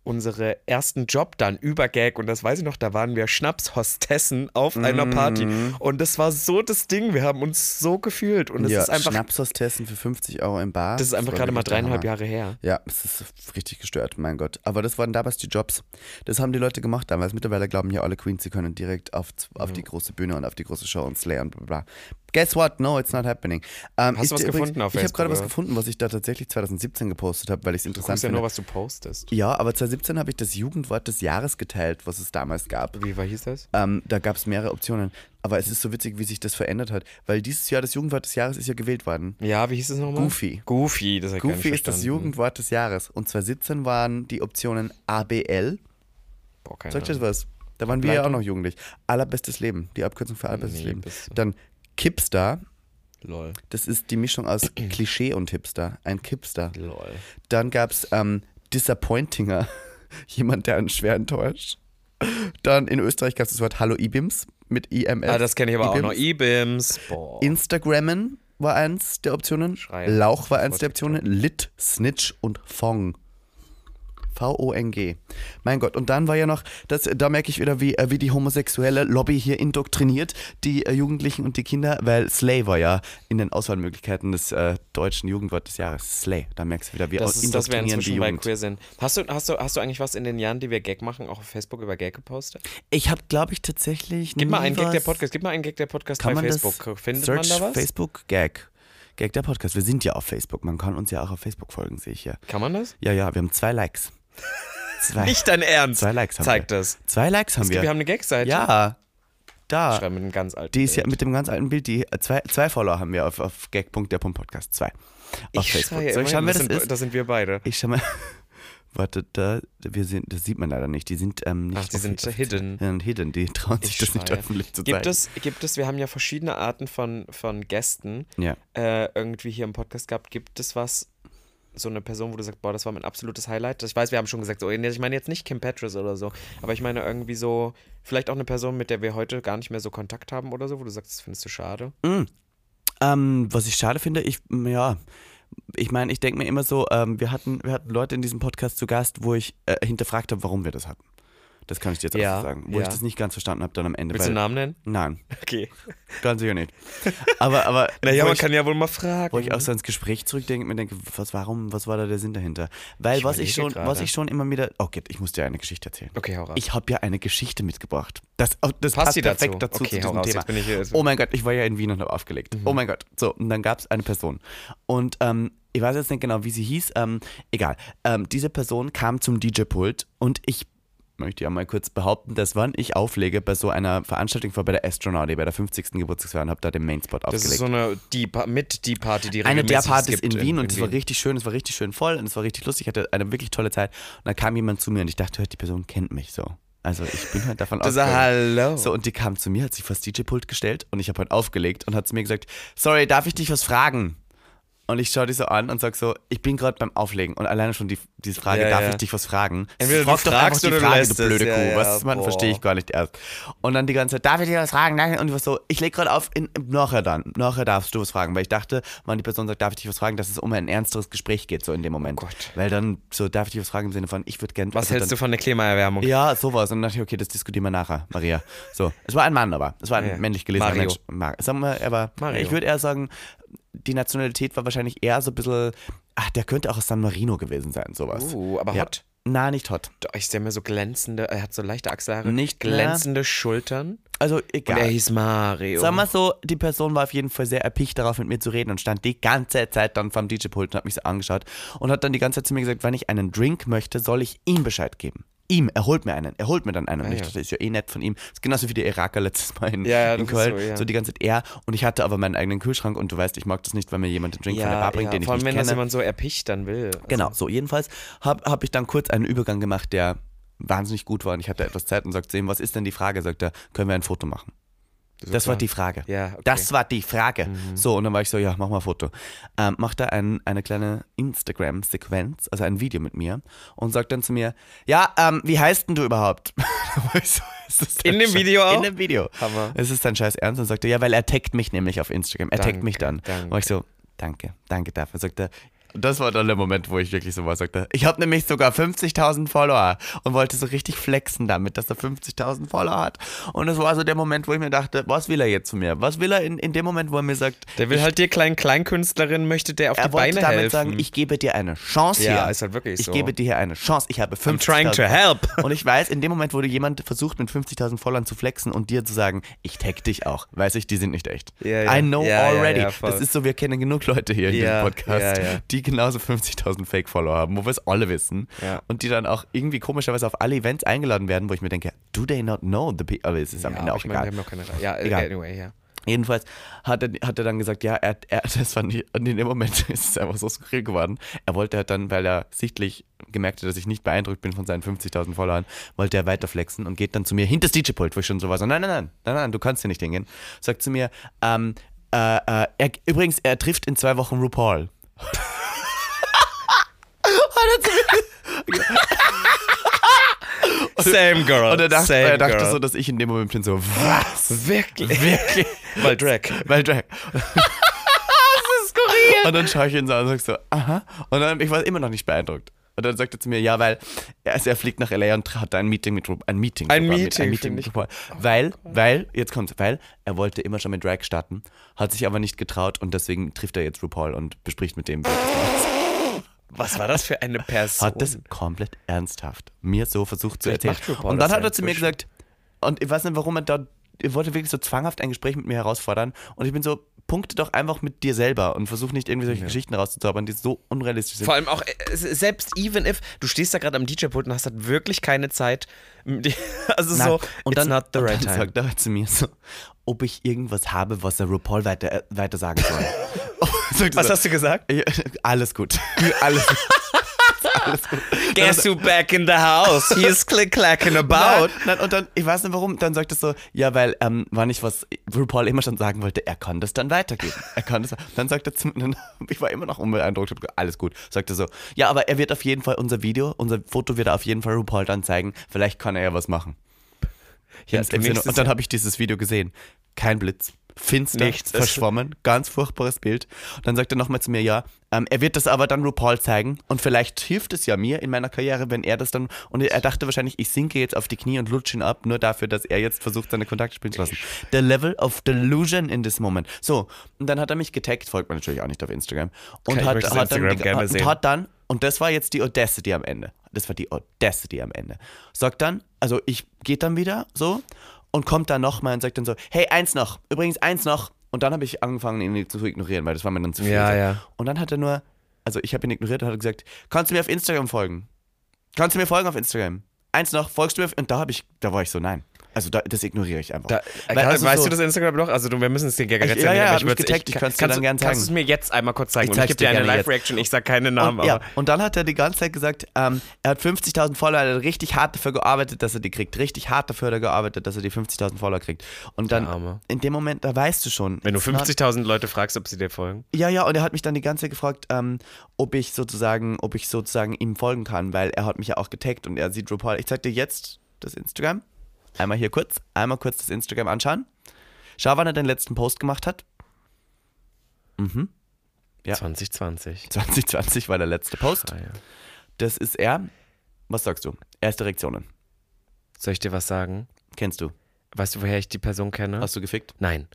S1: unsere ersten Job dann über Gag und das weiß ich noch, da waren wir Schnapshostessen auf einer Party und das war so das Ding, wir haben uns so gefühlt und es
S2: ja,
S1: ist einfach,
S2: Schnapshostessen für 50 Euro im Bar.
S1: das ist einfach
S2: war
S1: gerade mal dreieinhalb. Jahre her.
S2: Ja, es ist richtig gestört, mein Gott. Aber das waren damals die Jobs. Das haben die Leute gemacht damals. Mittlerweile glauben ja alle Queens, sie können direkt auf, auf die große Bühne und auf die große Show und Slay und bla bla. Guess what? No, it's not happening. Ähm,
S1: Hast du was
S2: dir
S1: gefunden auf
S2: Ich habe
S1: Facebook,
S2: gerade was gefunden, was ich da tatsächlich 2017 gepostet habe, weil ich es
S1: Du
S2: interessant
S1: guckst ja
S2: finde.
S1: nur, was du postest.
S2: ja, aber 2017 habe ich das Jugendwort des Jahres geteilt, was es damals gab.
S1: Wie war hieß das?
S2: Ähm, da gab es mehrere Optionen. Aber es ist so witzig, wie sich das verändert hat. Weil dieses Jahr das Jugendwort des Jahres ist ja gewählt worden.
S1: Ja, wie hieß es nochmal?
S2: Goofy.
S1: Goofy, das
S2: Goofy ist das. Jugendwort des Jahres. Und 2017 waren die Optionen ABL.
S1: Boah, keine
S2: Sagt das was? Da waren wir ja auch noch jugendlich. Allerbestes Leben. Die Abkürzung für allerbestes
S1: Nee,
S2: Leben.
S1: du.
S2: Dann Kipstar.
S1: Lol.
S2: Das ist die Mischung aus Klischee und Hipster. Ein Kipstar.
S1: Lol.
S2: Dann gab es ähm, Disappointinger. Jemand, der einen schwer enttäuscht. Dann in Österreich gab es das Wort Hallo Ibims mit IMS.
S1: Ah, das kenne ich aber auch
S2: Ibims.
S1: noch. E-Bims. Boah.
S2: Instagrammen war eins der Optionen.
S1: Schreien.
S2: Lauch war eins der. Optionen. Lit, Snitch und Fong. V-O-N-G. Mein Gott, und dann war ja noch, das, da merke ich wieder, wie, äh, wie die homosexuelle Lobby hier indoktriniert, die äh, Jugendlichen und die Kinder, weil Slay war ja in den Auswahlmöglichkeiten des äh, deutschen Jugendwort des Jahres. Slay, da merkst du wieder, wie
S1: das ist, dass wir
S2: indoktrinieren die
S1: inzwischen bei
S2: Jugend.
S1: Queer sind. Hast du, hast, du, hast du eigentlich was in den Jahren, die wir Gag machen, auch auf Facebook über Gag gepostet?
S2: Ich habe, glaube ich, tatsächlich
S1: Gib mal einen Gag der
S2: was-
S1: Podcast. Gib mal einen Gag der Podcast
S2: Kann
S1: bei
S2: man
S1: Facebook.
S2: das
S1: Findet
S2: Search
S1: man da was?
S2: Facebook Gag. Gag der Podcast. Wir sind ja auf Facebook. Man kann uns ja auch auf Facebook folgen, sehe ich hier.
S1: Kann man das?
S2: Ja, ja, wir haben zwei Likes. Zwei,
S1: Nicht dein Ernst.
S2: zwei Likes haben
S1: Zeig
S2: wir.
S1: das.
S2: Zwei Likes haben wir.
S1: wir haben eine Gag-Seite.
S2: ja, da.
S1: Schreiben mit einem ganz alten
S2: Die ist ja
S1: Bild.
S2: mit dem ganz alten Bild, die äh, zwei, zwei Follower haben wir auf, auf gag.der.podcast. Zwei. Auf
S1: ich
S2: Facebook. Soll ich schauen, wer
S1: das, sind,
S2: ist?
S1: das sind wir beide.
S2: Ich schau mal. Warte, da, wir sind, das sieht man leider nicht. Die sind ähm, nicht
S1: Ach, die sind hidden.
S2: Ja, hidden. Die trauen sich
S1: Ich
S2: das nicht öffentlich zu
S1: Gibt
S2: zeigen.
S1: es, gibt es, wir haben ja verschiedene Arten von, von Gästen
S2: Ja.
S1: äh, irgendwie hier im Podcast gehabt. Gibt es was so eine Person, wo du sagst, boah, das war mein absolutes Highlight? Ich weiß, wir haben schon gesagt, so, ich meine jetzt nicht Kim Petras oder so, aber ich meine irgendwie so, vielleicht auch eine Person, mit der wir heute gar nicht mehr so Kontakt haben oder so, wo du sagst, das findest du schade.
S2: Ähm, was ich schade finde, ich, ja, ich meine, ich denke mir immer so, ähm, wir, hatten, wir hatten Leute in diesem Podcast zu Gast, wo ich äh, hinterfragt habe, warum wir das hatten. Das kann ich dir jetzt
S1: Ja,
S2: auch so sagen. Wo ich
S1: ja.
S2: das nicht ganz verstanden habe dann am Ende.
S1: Willst du
S2: weil-
S1: einen Namen nennen?
S2: Nein,
S1: Okay.
S2: ganz sicher nicht. Aber, aber
S1: Naja, man
S2: ich,
S1: kann ja wohl mal fragen.
S2: wo ich auch so ins Gespräch zurückdenke und mir denke, was, warum, was war da der Sinn dahinter? Weil
S1: Ich
S2: was ich schon, was ich schon immer wieder, okay, ich muss dir eine Geschichte erzählen.
S1: okay, hau raus.
S2: Ich habe ja eine Geschichte mitgebracht. Das, oh, das
S1: Passt
S2: passt,
S1: die dazu?
S2: perfekt dazu,
S1: Okay,
S2: zu diesem
S1: raus,
S2: Thema.
S1: ich hier-
S2: oh mein Gott, ich war ja in Wien und habe aufgelegt. Oh mein Gott. So, und dann gab es eine Person. Und ähm, ich weiß jetzt nicht genau, wie sie hieß. Ähm, egal. Ähm, diese Person kam zum DJ-Pult und ich möchte ja mal kurz behaupten, dass wann ich auflege bei so einer Veranstaltung vor bei der Astronaut, bei der 50. Geburtstagsfeier und habe da den Mainspot
S1: das ist
S2: aufgelegt.
S1: so eine die mit die Party, die
S2: eine der Partys in Wien und es war richtig schön, es war richtig schön voll und es war richtig lustig, ich hatte eine wirklich tolle Zeit und dann kam jemand zu mir und ich dachte, die Person kennt mich so. Also ich bin halt davon
S1: Das
S2: ausgegangen.
S1: Hallo.
S2: So, und die kam zu mir, hat sich vors DJ-Pult gestellt und ich habe halt aufgelegt und hat zu mir gesagt, sorry, darf ich dich was fragen? Und ich schaue die so an und sag so, ich bin gerade beim Auflegen und alleine schon die, diese Frage,
S1: Ja,
S2: darf
S1: ja.
S2: ich dich was fragen?
S1: Entweder du
S2: Frag doch
S1: fragst
S2: einfach die
S1: du
S2: Frage,
S1: lässt
S2: du blöde
S1: es.
S2: Kuh.
S1: Ja,
S2: was man verstehe ich gar nicht erst. Und dann die ganze Zeit, darf ich dir was fragen? Danke. Und ich war so, ich leg gerade auf, in, nachher dann, nachher darfst du was fragen, weil ich dachte, wenn die Person sagt, darf ich dich was fragen, dass es um ein ernsteres Gespräch geht, so in dem Moment.
S1: Oh Gott.
S2: Weil dann so, darf ich dich was fragen im Sinne von, ich würde gerne.
S1: Was hältst du von der Klimaerwärmung?
S2: Ja, sowas. Und dann dachte ich, okay, das diskutieren wir nachher, Maria. So, es war ein Mann aber. Es war ein männlich gelesener. Mensch. Er war,
S1: Mario.
S2: ich würde eher sagen, die Nationalität war wahrscheinlich eher so ein bisschen, ach, der könnte auch aus San Marino gewesen sein, sowas.
S1: Uh, aber
S2: ja.
S1: hot.
S2: Na, nicht hot.
S1: Doch, Ich stelle mir so glänzende, er hat so leichte Achselhaare,
S2: Nicht
S1: glänzende Schultern.
S2: Also,
S1: Und er
S2: egal.
S1: hieß Mario.
S2: Sag mal so, die Person war auf jeden Fall sehr erpicht darauf, mit mir zu reden und stand die ganze Zeit dann vom DJ-Pult und hat mich so angeschaut und hat dann die ganze Zeit zu mir gesagt, wenn ich einen Drink möchte, soll ich ihm Bescheid geben. Ihm, er holt mir einen, er holt mir dann einen. Und
S1: Ah,
S2: ich
S1: ja.
S2: dachte, das ist ja eh nett von ihm. Das ist genauso wie der Iraker letztes Mal in,
S1: Ja, ja,
S2: in Köln.
S1: so,
S2: So,
S1: ja.
S2: die ganze Zeit er. Und ich hatte aber meinen eigenen Kühlschrank und du weißt, ich mag das nicht, wenn mir jemand den Drink von der Bar bringt, den ich
S1: vor allem,
S2: nicht
S1: wenn
S2: kenne.
S1: das jemand so erpicht dann will. Also,
S2: Genau, so jedenfalls habe hab ich dann kurz einen Übergang gemacht, der wahnsinnig gut war und ich hatte etwas Zeit und sagte zu ihm, was ist denn die Frage? Sagt er, können wir ein Foto machen?
S1: So
S2: Das war die Frage.
S1: Ja, okay. Mhm.
S2: Das war die Frage. So, und dann war ich so, ja, mach mal ein Foto. Ähm, macht er ein, eine kleine Instagram-Sequenz, also ein Video mit mir und sagt dann zu mir, ja, ähm, wie heißt denn du überhaupt? So, das
S1: In dem Video auch?
S2: In dem Video.
S1: Hammer.
S2: Es ist dein scheiß Ernst und sagt er, ja, weil er taggt mich nämlich auf Instagram. Er taggt mich dann.
S1: Danke,
S2: War ich so, danke, danke dafür. Sagt er, und das war dann der Moment, wo ich wirklich so war, sagt er, ich habe nämlich sogar 50.000 Follower und wollte so richtig flexen damit, dass er 50.000 Follower hat. Und das war so der Moment, wo ich mir dachte, was will er jetzt von mir? Was will er in, in dem Moment, wo er mir sagt,
S1: Der will halt dir kleinen Kleinkünstlerin, möchte der auf
S2: er
S1: die
S2: wollte
S1: Beine
S2: damit
S1: helfen.
S2: sagen, ich gebe dir eine Chance
S1: Ja,
S2: hier.
S1: ist halt wirklich
S2: ich
S1: so.
S2: gebe dir hier eine Chance. Ich habe 50.000
S1: I'm trying to help.
S2: Und ich weiß, in dem Moment, wo dir jemand versucht, mit 50.000 Followern zu flexen und dir zu sagen, ich tag dich auch, weiß ich, die sind nicht echt.
S1: Ja, ja.
S2: I know
S1: Ja, ja,
S2: already.
S1: ja,
S2: das ist so, wir kennen genug Leute hier in
S1: Ja,
S2: diesem Podcast,
S1: ja, ja.
S2: Die genauso 50.000 Fake-Follower haben, wo wir es alle wissen.
S1: Ja.
S2: Und die dann auch irgendwie komischerweise auf alle Events eingeladen werden, wo ich mir denke, do they not know the people? Aber es ist am
S1: ja,
S2: Ende
S1: aber
S2: auch
S1: meine,
S2: egal.
S1: keine. Ja,
S2: Egal.
S1: anyway, ja.
S2: Jedenfalls hat er, hat er dann gesagt, ja, er, er, das fand ich, und in dem Moment ist es einfach so skurril geworden. Er wollte halt dann, weil er sichtlich gemerkt hat, dass ich nicht beeindruckt bin von seinen 50.000 Followern, wollte er weiter flexen und geht dann zu mir hinter das DJ-Pult, wo ich schon so war, so, nein, nein, nein, nein, nein, du kannst hier nicht hingehen. Sagt zu mir, ähm, äh, äh, er, übrigens, er trifft in zwei Wochen RuPaul.
S1: Same girl.
S2: Und er dachte, er dachte
S1: girl.
S2: so, dass ich in dem Moment bin so, was?
S1: Wirklich?
S2: Wirklich?
S1: Weil Drag.
S2: Weil Drag. das ist skurril. Und dann schaue ich ihn so an und sag so, aha. Und dann, ich war immer noch nicht beeindruckt. Und dann sagt er zu mir, ja, weil er, also er fliegt nach LA und hat ein Meeting mit ein Meeting.
S1: Ein Meeting,
S2: mit, ein Meeting mit
S1: ich-
S2: RuPaul. Weil, weil, jetzt kommt's, weil er wollte immer schon mit Drag starten, hat sich aber nicht getraut und deswegen trifft er jetzt RuPaul und bespricht mit dem, wie er das macht.
S1: Was war das für eine Person?
S2: hat das komplett ernsthaft mir so versucht zu erzählen. Und dann hat
S1: ja
S2: er zu mir gesagt, und ich weiß nicht, warum er da, er wollte wirklich so zwanghaft ein Gespräch mit mir herausfordern. Und ich bin so, punkte doch einfach mit dir selber und versuch nicht irgendwie solche Geschichten rauszuzaubern, die so unrealistisch sind.
S1: Vor allem auch, äh, selbst even if, du stehst da gerade am DJ-Pult und hast halt wirklich keine Zeit. Also
S2: Nein.
S1: so,
S2: und dann,
S1: not the
S2: und
S1: right
S2: dann
S1: time.
S2: sagt er zu mir so, ob ich irgendwas habe, was der RuPaul weiter, äh, weiter sagen soll. Sagt er
S1: Was hast du gesagt?
S2: Alles gut. Alles gut.
S1: Guess who back in the house? He's click-clacking about.
S2: Nein, nein, und dann, ich weiß nicht warum, dann sagt es so, ja, weil, ähm, war nicht was RuPaul immer schon sagen wollte, er kann das dann weitergeben. Er kann das, dann sagt er zu mir, ich war immer noch unbeeindruckt, gesagt, alles gut, sagt er so, ja, aber er wird auf jeden Fall unser Video, unser Foto wird er auf jeden Fall RuPaul dann zeigen, vielleicht kann er ja was machen. Ja, und dann habe ich dieses Video gesehen. Kein Blitz. Finster,
S1: Nichts.
S2: verschwommen, ganz furchtbares Bild. Und dann sagt er nochmal zu mir, ja, ähm, er wird das aber dann RuPaul zeigen und vielleicht hilft es ja mir in meiner Karriere, wenn er das dann, und er dachte wahrscheinlich, ich sinke jetzt auf die Knie und lutsche ihn ab, nur dafür, dass er jetzt versucht, seine Kontakte spielen zu lassen. The level of delusion in this moment. So, und dann hat er mich getaggt, folgt mir natürlich auch nicht auf Instagram. Und hat, hat, dann,
S1: Instagram gerne
S2: hat, hat dann, und das war jetzt die Audacity am Ende. Das war die Audacity am Ende. Sagt dann, also ich geht dann wieder so und kommt dann nochmal und sagt dann so, hey, eins noch, übrigens eins noch. Und dann habe ich angefangen, ihn zu ignorieren, weil das war mir dann zu viel.
S1: Ja, ja.
S2: Und dann hat er nur, also ich habe ihn ignoriert und hat gesagt, kannst du mir auf Instagram folgen? Kannst du mir folgen auf Instagram? Eins noch, folgst du mir? auf- Und da habe ich, da war ich so, nein. Also da, das ignoriere ich einfach.
S1: Da,
S2: Weil,
S1: weißt
S2: also so-
S1: du das Instagram noch? Also du, wir müssen es dir gerne
S2: Ich-
S1: erzählen.
S2: ja, ja, hat mich
S1: würd's-
S2: getaggt, ich kann's dir
S1: kannst
S2: dann
S1: du-
S2: gern
S1: Kannst du
S2: zeigen.
S1: es mir jetzt einmal kurz zeigen?
S2: Ich
S1: und ich gebe
S2: dir
S1: dir eine
S2: gerne.
S1: Live-Reaction. Ich sag keine Namen,
S2: Und, ja, und dann hat er die ganze Zeit gesagt, ähm, er hat 50.000 Follower, er hat richtig hart dafür gearbeitet, dass er die kriegt. Richtig hart dafür hat er gearbeitet, dass er die 50.000 Follower kriegt. Und dann, in dem Moment, da weißt du schon.
S1: wenn du
S2: it's not-
S1: 50.000 Leute fragst, ob sie dir folgen.
S2: Ja, ja, und er hat mich dann die ganze Zeit gefragt, ähm, ob ich sozusagen, ob ich sozusagen ihm folgen kann, weil er hat mich ja auch getaggt und er sieht RuPaul. Ich zeig dir jetzt das Instagram. Einmal hier kurz, einmal kurz das Instagram anschauen. Schau, wann er den letzten Post gemacht hat. Ja.
S1: 2020.
S2: 2020 war der letzte Post.
S1: Ah, ja.
S2: Das ist er. Was sagst du? Erste Reaktionen.
S1: Soll ich dir was sagen?
S2: Kennst du?
S1: Weißt du, woher ich die Person kenne?
S2: Hast du gefickt?
S1: Nein.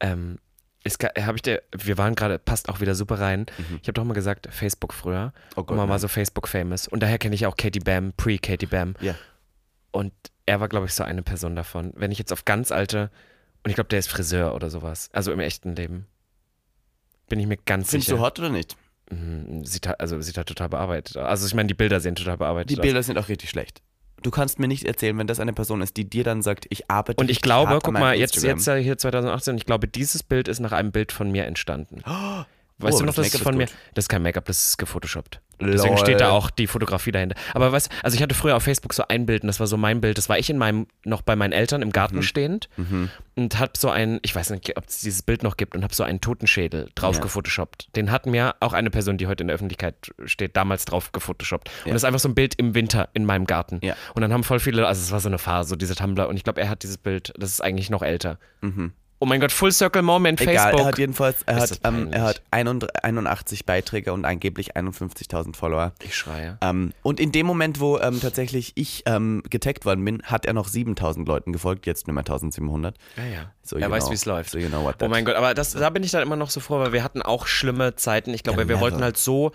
S1: Ähm, habe ich dir, wir waren gerade, passt auch wieder super rein. Ich habe doch mal gesagt, Facebook früher.
S2: Mhm. Oh Gott,
S1: immer mal
S2: nein.
S1: so Facebook-famous. Und daher kenne ich auch Katie Bam, pre-Katie Bam.
S2: Ja.
S1: Und er war, glaube ich, so eine Person davon. Wenn ich jetzt auf ganz alte, und ich glaube, der ist Friseur oder sowas, also im echten Leben, bin ich mir ganz
S2: Findest
S1: sicher.
S2: du hot oder nicht?
S1: Mhm, Sieht also sieht halt total bearbeitet aus. Also ich meine, die Bilder sehen total bearbeitet
S2: Die
S1: aus.
S2: Bilder sind auch richtig schlecht. Du kannst mir nicht erzählen, wenn das eine Person ist, die dir dann sagt, ich arbeite
S1: Und ich glaube, guck mal, jetzt,
S2: Instagram.
S1: jetzt hier 2018, ich glaube, dieses Bild ist nach einem Bild von mir entstanden. Weißt
S2: Oh,
S1: du noch,
S2: das
S1: ist von mir?
S2: gut.
S1: Das ist kein Make-up, das ist gefotoshoppt. Deswegen steht da auch die Fotografie dahinter. Aber was, also ich hatte früher auf Facebook so ein Bild und das war so mein Bild. Das war ich in meinem, noch bei meinen Eltern im
S2: Mhm.
S1: Garten stehend und hab so ein, ich weiß nicht, ob es dieses Bild noch gibt und hab so einen Totenschädel drauf
S2: Ja.
S1: gefotoshoppt. Den hat mir auch eine Person, die heute in der Öffentlichkeit steht, damals drauf gefotoshoppt. Und
S2: Ja.
S1: das ist einfach so ein Bild im Winter in meinem Garten.
S2: Ja.
S1: Und dann haben voll viele, also es war so eine Phase, so diese Tumblr und ich glaube, er hat dieses Bild, das ist eigentlich noch älter. Oh mein Gott, Full Circle Moment.
S2: Egal,
S1: Facebook.
S2: er hat jedenfalls, er
S1: Ist
S2: hat, ähm, er hat 81 Beiträge und angeblich 51.000 Follower.
S1: ich schreie.
S2: Ähm, und in dem Moment, wo ähm, tatsächlich ich ähm, getaggt worden bin, hat er noch 7.000 Leuten gefolgt, jetzt nur mehr 1.700.
S1: Ja, ja.
S2: So,
S1: er weiß, wie es läuft.
S2: So you know what
S1: oh mein Gott, aber das, da bin ich dann immer noch so froh, weil wir hatten auch schlimme Zeiten. Ich glaube, wir
S2: never.
S1: wollten halt so,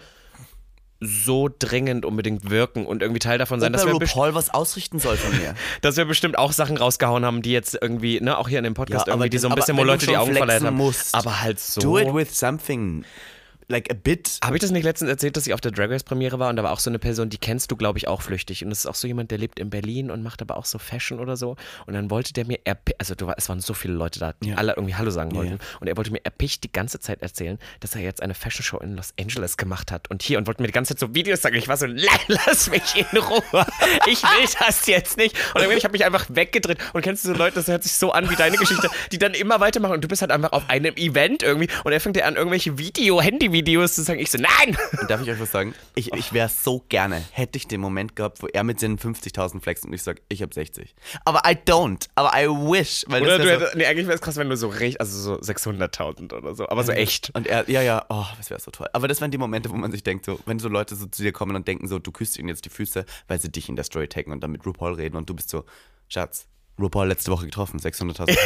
S1: so dringend unbedingt wirken und irgendwie Teil davon sein,
S2: Ob
S1: dass wir,
S2: RuPaul was ausrichten soll von mir.
S1: dass wir bestimmt auch Sachen rausgehauen haben, die jetzt irgendwie, ne, auch hier in dem Podcast
S2: Ja,
S1: irgendwie, die so ein bisschen, wo Leute die Augen
S2: flexen
S1: verleiht haben.
S2: musst,
S1: aber halt so.
S2: Do it with something, like a bit.
S1: Habe ich das nicht letztens erzählt, dass ich auf der Drag Race Premiere war und da war auch so eine Person, die kennst du, glaube ich, auch flüchtig. Und das ist auch so jemand, der lebt in Berlin und macht aber auch so Fashion oder so. Und dann wollte der mir, also du, es waren so viele Leute da, die
S2: Ja.
S1: alle irgendwie Hallo sagen wollten.
S2: ja.
S1: Und er wollte mir erpicht die ganze Zeit erzählen, dass er jetzt eine Fashion Show in Los Angeles gemacht hat. Und hier und wollte mir die ganze Zeit so Videos sagen. Ich war so, "La- lass mich in Ruhe. Ich will das jetzt nicht. Und dann, ich habe mich einfach weggedreht. Und kennst du so Leute, das hört sich so an wie deine Geschichte, die dann immer weitermachen. Und du bist halt einfach auf einem Event irgendwie. Und er fängt dir an, irgendwelche Video, Handy-Videos zu sagen. Ich so, nein!
S2: Und darf ich euch was sagen? Ich, ich wäre so gerne, hätte ich den Moment gehabt, wo er mit seinen 50.000 flext und ich sage, ich habe 60. Aber I don't. Aber I wish. Weil
S1: Oder du
S2: wär so,
S1: hättest, nee, eigentlich wäre es krass, wenn du so richtig, also so 600.000 oder so, aber so echt.
S2: Und er, ja, ja, oh, das wäre so toll. Aber das wären die Momente, wo man sich denkt, so, wenn so Leute so zu dir kommen und denken so, du küsst ihnen jetzt die Füße, weil sie dich in der Story taggen und dann mit RuPaul reden und du bist so, Schatz, RuPaul letzte Woche getroffen, 600.000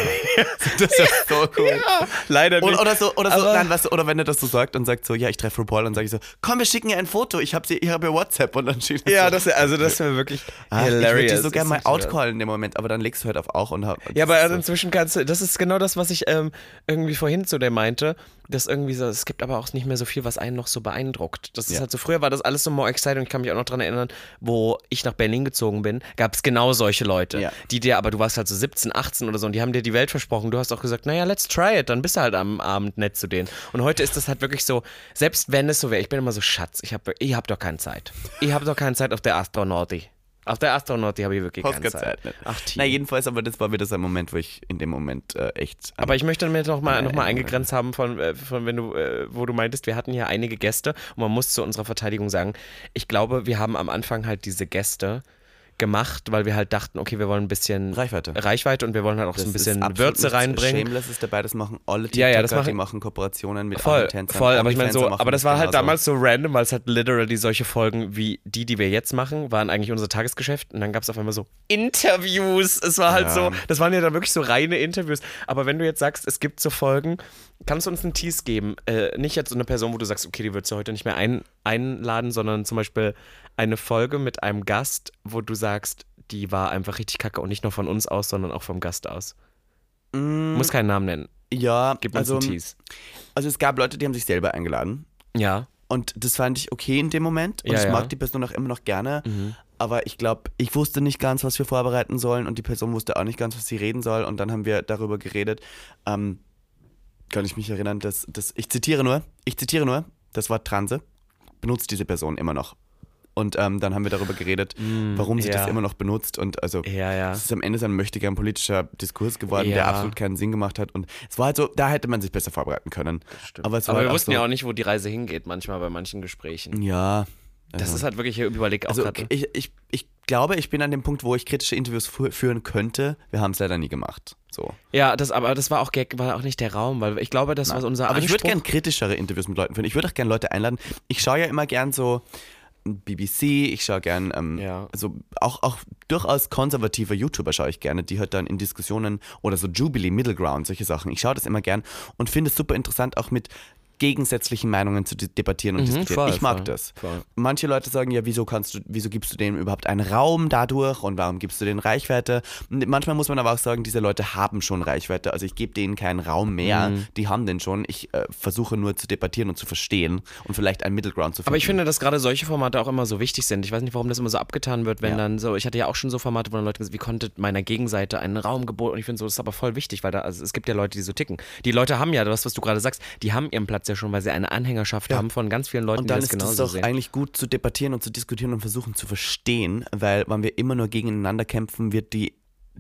S2: Das ist ja so cool.
S1: Leider
S2: Oder, oder so, oder so,
S1: Aber-
S2: nein, weißt du, oder wenn er das so sagt und sagt so, ja, ich treffe RuPaul, dann sage ich so, komm, wir schicken ihr ein Foto, ich habe ihr WhatsApp und dann schickt
S1: ja, das, also das wäre wirklich
S2: Ach, Ich würde
S1: hilarious.
S2: die so gerne mal outcallen in dem Moment, aber dann legst du halt auf auch und hab,
S1: Ja, aber also inzwischen kannst du, das ist genau das, was ich ähm, irgendwie vorhin zu dir meinte, dass irgendwie so, es gibt aber auch nicht mehr so viel, was einen noch so beeindruckt. Das ist
S2: Ja.
S1: halt so, früher war das alles so more exciting und ich kann mich auch noch dran erinnern, wo ich nach Berlin gezogen bin, gab es genau solche Leute,
S2: Ja.
S1: die dir, aber du du warst halt so 17, 18 oder so und die haben dir die Welt versprochen. Du hast auch gesagt, naja, let's try it, dann bist du halt am Abend nett zu denen. Und heute ist das halt wirklich so, selbst wenn es so wäre, ich bin immer so, Schatz, ich habe ich hab doch keine Zeit. Ich habe doch keine Zeit auf der Astronauti. Auf der Astronauti habe ich wirklich keine Zeit.
S2: Zeit, nicht.
S1: Ach, Team.
S2: Na, jedenfalls, aber das war wieder so ein Moment, wo ich in dem Moment äh, echt.
S1: Aber ich möchte mir noch mal,
S2: Ja,
S1: noch mal eingegrenzt haben, von, äh, von wenn du, äh, wo du meintest, wir hatten hier einige Gäste und man muss zu unserer Verteidigung sagen, ich glaube, wir haben am Anfang halt diese Gäste gemacht, weil wir halt dachten, okay, wir wollen ein bisschen
S2: Reichweite.
S1: Reichweite und wir wollen halt auch so ein
S2: Das
S1: bisschen Würze reinbringen.
S2: Shameless ist dabei, das machen alle TikToker,
S1: Ja, ja, das
S2: die
S1: machen-
S2: machen Kooperationen mit
S1: Voll,
S2: anderen Tänzern.
S1: voll, aber ich meine so,
S2: machen
S1: aber das war halt damals so random, weil es halt literally solche Folgen wie die, die wir jetzt machen, waren eigentlich unser Tagesgeschäft und dann gab es auf einmal so Interviews. Es war halt
S2: Ja.
S1: so, das waren ja dann wirklich so reine Interviews. Aber wenn du jetzt sagst, es gibt so Folgen, kannst du uns einen Tease geben? Äh, nicht jetzt so eine Person, wo du sagst, okay, die würdest du heute nicht mehr ein, einladen, sondern zum Beispiel eine Folge mit einem Gast, wo du sagst, die war einfach richtig kacke und nicht nur von uns aus, sondern auch vom Gast aus.
S2: Mm,
S1: Muss keinen Namen nennen.
S2: ja,
S1: Gib uns
S2: also,
S1: einen Tease.
S2: also es gab Leute, die haben sich selber eingeladen.
S1: Ja.
S2: Und das fand ich okay in dem Moment. Und
S1: Ja,
S2: ich
S1: ja.
S2: mag die Person auch immer noch gerne.
S1: Mhm.
S2: Aber ich glaube, ich wusste nicht ganz, was wir vorbereiten sollen. Und die Person wusste auch nicht ganz, was sie reden soll. Und dann haben wir darüber geredet. Ähm, kann ich mich erinnern, dass, dass ich zitiere nur, ich zitiere nur, das Wort Transe benutzt diese Person immer noch. Und ähm, dann haben wir darüber geredet, warum sie
S1: Mm, ja.
S2: das immer noch benutzt. Und also
S1: Ja, ja.
S2: es ist am Ende so ein möchtegern politischer Diskurs geworden,
S1: Ja.
S2: der absolut keinen Sinn gemacht hat. Und es war halt so, da hätte man sich besser vorbereiten können. Aber, es war
S1: Aber
S2: halt
S1: wir wussten
S2: so,
S1: ja auch nicht, wo die Reise hingeht, manchmal bei manchen Gesprächen.
S2: Ja.
S1: Das
S2: also-
S1: ist halt wirklich hier Überleg auch
S2: Also
S1: gerade.
S2: ich, ich, ich glaube, ich bin an dem Punkt, wo ich kritische Interviews fu- führen könnte. Wir haben es leider nie gemacht. So.
S1: Ja, das, aber das war auch, Gag- war auch nicht der Raum, weil ich glaube, das war unser
S2: Aber ich würde
S1: Anspruch.
S2: gerne kritischere Interviews mit Leuten führen. Ich würde auch gerne Leute einladen. Ich schaue ja immer gern so BBC, ich schaue gern, ähm,
S1: Ja.
S2: also auch, auch durchaus konservative YouTuber schaue ich gerne, die halt dann in Diskussionen oder so Jubilee, Middle Ground, solche Sachen. Ich schaue das immer gern und finde es super interessant, auch mit gegensätzlichen Meinungen zu de- debattieren und diskutieren.
S1: voll,
S2: ich mag
S1: voll,
S2: das.
S1: voll.
S2: Manche Leute sagen ja, wieso kannst du, wieso gibst du denen überhaupt einen Raum dadurch und warum gibst du denen Reichweite? Und manchmal muss man aber auch sagen, diese Leute haben schon Reichweite. Also ich gebe denen keinen Raum mehr.
S1: Mhm.
S2: Die haben den schon. Ich äh, versuche nur zu debattieren und zu verstehen und vielleicht einen Middle Ground zu finden.
S1: Aber ich finde, dass gerade solche Formate auch immer so wichtig sind. Ich weiß nicht, warum das immer so abgetan wird, wenn
S2: Ja.
S1: dann so, ich hatte ja auch schon so Formate, wo dann Leute gesagt, wie konnte meiner Gegenseite einen Raum geboten? Und ich finde so, das ist aber voll wichtig, weil da, also es gibt ja Leute, die so ticken. Die Leute haben ja, das, was du gerade sagst, die haben ihren Platz ja schon, weil sie eine Anhängerschaft
S2: Ja.
S1: haben von ganz vielen Leuten,
S2: und dann
S1: die das
S2: ist es
S1: genauso
S2: doch
S1: sehen.
S2: eigentlich gut zu debattieren und zu diskutieren und versuchen zu verstehen, weil wenn wir immer nur gegeneinander kämpfen, wird die,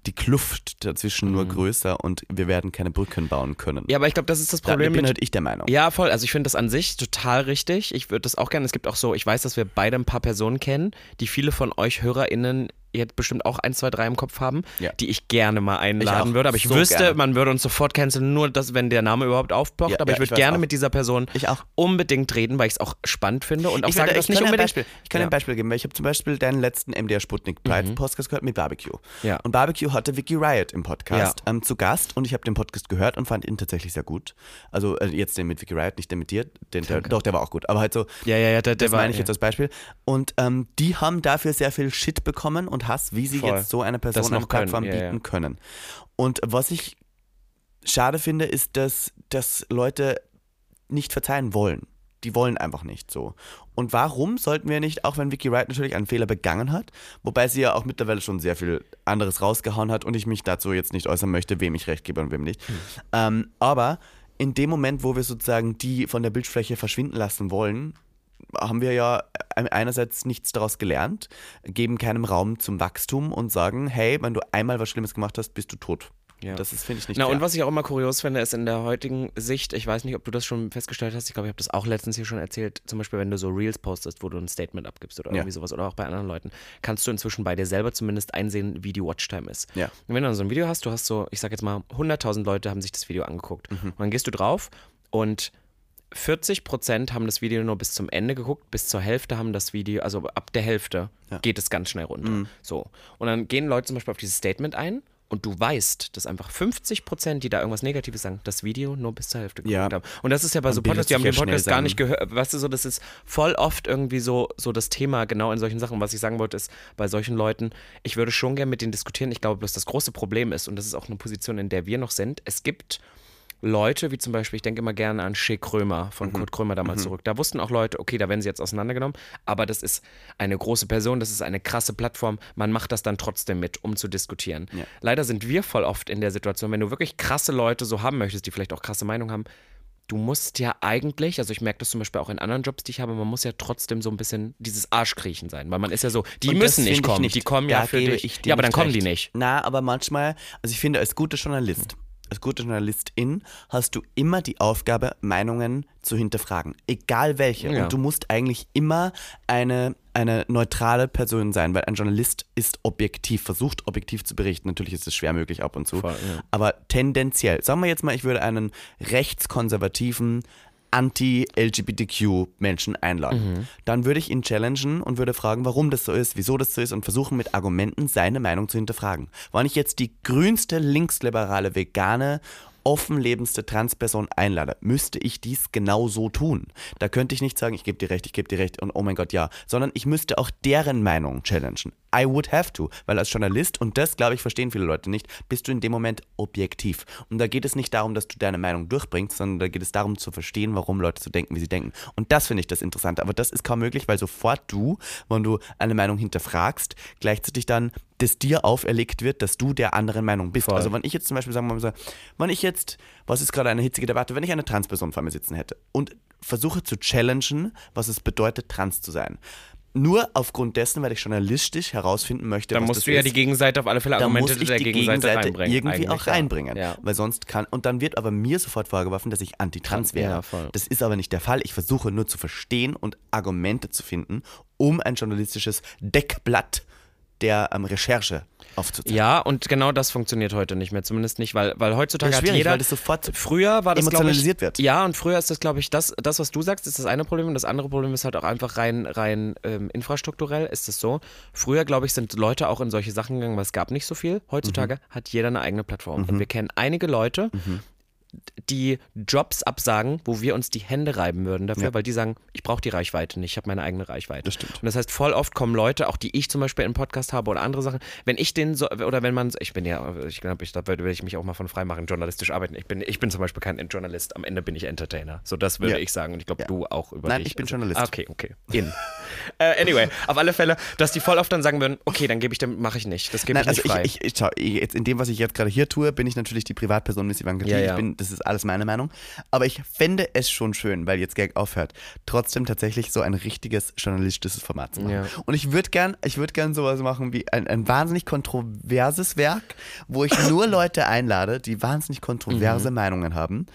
S2: die Kluft dazwischen nur größer und wir werden keine Brücken bauen können.
S1: Mhm. Ja, aber ich glaube, das ist das
S2: da
S1: Problem
S2: bin
S1: mit
S2: halt ich der Meinung.
S1: Ja, voll. Also ich finde das an sich total richtig. Ich würde das auch gerne. Es gibt auch so, ich weiß, dass wir beide ein paar Personen kennen, die viele von euch HörerInnen jetzt bestimmt auch ein, zwei, drei im Kopf haben,
S2: Ja.
S1: die ich gerne mal einladen würde. Aber ich
S2: So
S1: wüsste,
S2: gerne.
S1: man würde uns sofort canceln, nur das, wenn der Name überhaupt aufploppt.
S2: Ja,
S1: aber
S2: ja,
S1: ich würde gerne
S2: auch.
S1: mit dieser Person
S2: Ich auch.
S1: unbedingt reden, weil ich es auch spannend finde und auch
S2: Ich,
S1: sagen,
S2: werde,
S1: dass
S2: ich,
S1: nicht unbedingt.
S2: Beispiel, ich kann ein Beispiel geben, weil ich habe zum Beispiel deinen letzten MDR Sputnik Pride Podcast gehört mit Barbecue.
S1: Ja.
S2: Und Barbecue hatte Vicky Riot im Podcast ähm, zu Gast und ich habe den Podcast gehört und fand ihn tatsächlich sehr gut. Also äh, jetzt den mit Vicky Riot, nicht den mit dir. Den, der, doch, der war auch gut. Aber halt so,
S1: Ja, ja, ja, der, der
S2: das
S1: war,
S2: meine ich jetzt als Beispiel. Und ähm, die haben dafür sehr viel Shit bekommen und Hass, wie sie
S1: Voll.
S2: jetzt so eine Person eine Plattform
S1: können,
S2: bieten
S1: ja.
S2: können. Und was ich schade finde, ist, dass, dass Leute nicht verzeihen wollen. Die wollen einfach nicht so. Und warum sollten wir nicht, auch wenn Vicky Wright natürlich einen Fehler begangen hat, wobei sie ja auch mittlerweile schon sehr viel anderes rausgehauen hat und ich mich dazu jetzt nicht äußern möchte, wem ich recht gebe und wem nicht. Ähm, aber in dem Moment, wo wir sozusagen die von der Bildfläche verschwinden lassen wollen, haben wir ja einerseits nichts daraus gelernt, geben keinem Raum zum Wachstum und sagen, hey, wenn du einmal was Schlimmes gemacht hast, bist du tot.
S1: Ja.
S2: Das ist, finde ich, nicht
S1: Na,
S2: fair.
S1: und was ich auch immer kurios finde, ist in der heutigen Sicht, ich weiß nicht, ob du das schon festgestellt hast, ich glaube, ich habe das auch letztens hier schon erzählt, zum Beispiel, wenn du so Reels postest, wo du ein Statement abgibst oder
S2: Ja.
S1: irgendwie sowas oder auch bei anderen Leuten, kannst du inzwischen bei dir selber zumindest einsehen, wie die Watchtime ist.
S2: Ja.
S1: Und wenn du dann so ein Video hast, du hast so, ich sag jetzt mal, 100.000 Leute haben sich das Video angeguckt.
S2: Mhm.
S1: Und dann gehst du drauf und 40 Prozent haben das Video nur bis zum Ende geguckt, bis zur Hälfte haben das Video, also ab der Hälfte geht es ganz schnell runter.
S2: Mhm.
S1: So. Und dann gehen Leute zum Beispiel auf dieses Statement ein und du weißt, dass einfach 50 Prozent, die da irgendwas Negatives sagen, das Video nur bis zur Hälfte geguckt
S2: Ja.
S1: haben. Und das ist ja bei so Podcasts, die haben den
S2: ja
S1: Podcast gar nicht gehört. Weißt du, so, das ist voll oft irgendwie so, so das Thema genau in solchen Sachen. Was ich sagen wollte, ist, bei solchen Leuten, ich würde schon gerne mit denen diskutieren. Ich glaube bloß, das große Problem ist, und das ist auch eine Position, in der wir noch sind, es gibt Leute, wie zum Beispiel, ich denke immer gerne an Shea Krömer
S2: Mhm.
S1: von Kurt Krömer damals zurück. Da wussten auch Leute, okay, da werden sie jetzt auseinandergenommen, aber das ist eine große Person, das ist eine krasse Plattform. Man macht das dann trotzdem mit, um zu diskutieren.
S2: Ja.
S1: Leider sind wir voll oft in der Situation, wenn du wirklich krasse Leute so haben möchtest, die vielleicht auch krasse Meinung haben, du musst ja eigentlich, also ich merke das zum Beispiel auch in anderen Jobs, die ich habe, man muss ja trotzdem so ein bisschen dieses Arschkriechen sein, weil man ist ja so, die
S2: Und
S1: müssen nicht kommen,
S2: nicht.
S1: die kommen
S2: Da
S1: ja für dich. ja, aber dann
S2: nicht
S1: kommen die
S2: recht.
S1: nicht.
S2: Na, aber manchmal, also ich finde, als guter Journalist, als guter Journalistin hast du immer die Aufgabe, Meinungen zu hinterfragen. Egal welche.
S1: Ja.
S2: Und du musst eigentlich immer eine, eine neutrale Person sein, weil ein Journalist ist objektiv, versucht objektiv zu berichten. Natürlich ist es schwer möglich ab und zu.
S1: Voll, ja.
S2: Aber tendenziell, sagen wir jetzt mal, ich würde einen rechtskonservativen Anti-LGBTQ-Menschen einladen. Dann würde ich ihn challengen und würde fragen, warum das so ist, wieso das so ist und versuchen mit Argumenten seine Meinung zu hinterfragen. Wenn ich jetzt die grünste linksliberale vegane offenlebendste Transperson einlade, müsste ich dies genau so tun. Da könnte ich nicht sagen, ich gebe dir recht, ich gebe dir recht und oh mein Gott, ja, sondern ich müsste auch deren Meinung challengen. I would have to, weil als Journalist, und das glaube ich verstehen viele Leute nicht, bist du in dem Moment objektiv. Und da geht es nicht darum, dass du deine Meinung durchbringst, sondern da geht es darum zu verstehen, warum Leute so denken, wie sie denken. Und das finde ich das Interessante. Aber das ist kaum möglich, weil sofort du, wenn du eine Meinung hinterfragst, gleichzeitig dann das dir auferlegt wird, dass du der anderen Meinung bist.
S1: Voll.
S2: Also wenn ich jetzt zum Beispiel sagen wir mal wenn ich jetzt, was ist gerade eine hitzige Debatte, wenn ich eine Transperson vor mir sitzen hätte und versuche zu challengen, was es bedeutet, trans zu sein. Nur aufgrund dessen, weil ich journalistisch herausfinden möchte,
S1: Dann
S2: was
S1: musst du ja
S2: ist
S1: die Gegenseite auf alle Fälle Argumente der
S2: die
S1: Gegenseite,
S2: Gegenseite
S1: reinbringen.
S2: irgendwie auch reinbringen.
S1: Ja.
S2: Weil sonst kann, und dann wird aber mir sofort vorgeworfen, dass ich anti-trans wäre.
S1: Ja,
S2: das ist aber nicht der Fall. Ich versuche nur zu verstehen und Argumente zu finden, um ein journalistisches Deckblatt der ähm, Recherche aufzuzeigen.
S1: Ja, und genau das funktioniert heute nicht mehr, zumindest nicht, weil, weil heutzutage
S2: Das ist
S1: hat jeder.
S2: weil das sofort
S1: früher war das
S2: emotionalisiert
S1: ich,
S2: wird.
S1: Ja, und früher ist das, glaube ich, das, das, was du sagst, ist das eine Problem. Und das andere Problem ist halt auch einfach rein, rein ähm, infrastrukturell ist es so. Früher, glaube ich, sind Leute auch in solche Sachen gegangen, weil es gab nicht so viel. Heutzutage
S2: Mhm.
S1: hat jeder eine eigene Plattform. Und wir kennen einige Leute, die Jobs absagen, wo wir uns die Hände reiben würden dafür,
S2: Ja.
S1: weil die sagen, ich brauche die Reichweite nicht, ich habe meine eigene Reichweite.
S2: Das stimmt.
S1: Und das heißt, voll oft kommen Leute, auch die ich zum Beispiel im Podcast habe oder andere Sachen, wenn ich den so, oder wenn man, ich bin ja, ich glaube, ich, da würde ich mich auch mal von frei machen, journalistisch arbeiten. Ich bin, ich bin zum Beispiel kein Journalist, am Ende bin ich Entertainer. So, das würde
S2: Ja.
S1: ich sagen und ich glaube,
S2: Ja.
S1: du auch über
S2: Nein,
S1: dich.
S2: ich bin
S1: Also-
S2: Journalist.
S1: Okay, okay. In. äh, anyway, auf alle Fälle, dass die voll oft dann sagen würden, okay, dann gebe ich dem, mache ich nicht. Das gebe ich
S2: also
S1: nicht frei.
S2: ich, ich, ich, schau, jetzt in dem, was ich jetzt gerade hier tue, bin ich natürlich die Privatperson Miss Ivanka T.
S1: Ja, ja.
S2: Ich bin, das ist alles meine Meinung. Aber ich fände es schon schön, weil jetzt Gag aufhört, trotzdem tatsächlich so ein richtiges journalistisches Format zu machen.
S1: Ja.
S2: Und ich würde gern, ich würde gern sowas machen wie ein, ein wahnsinnig kontroverses Werk, wo ich nur Leute einlade, die wahnsinnig kontroverse Meinungen haben.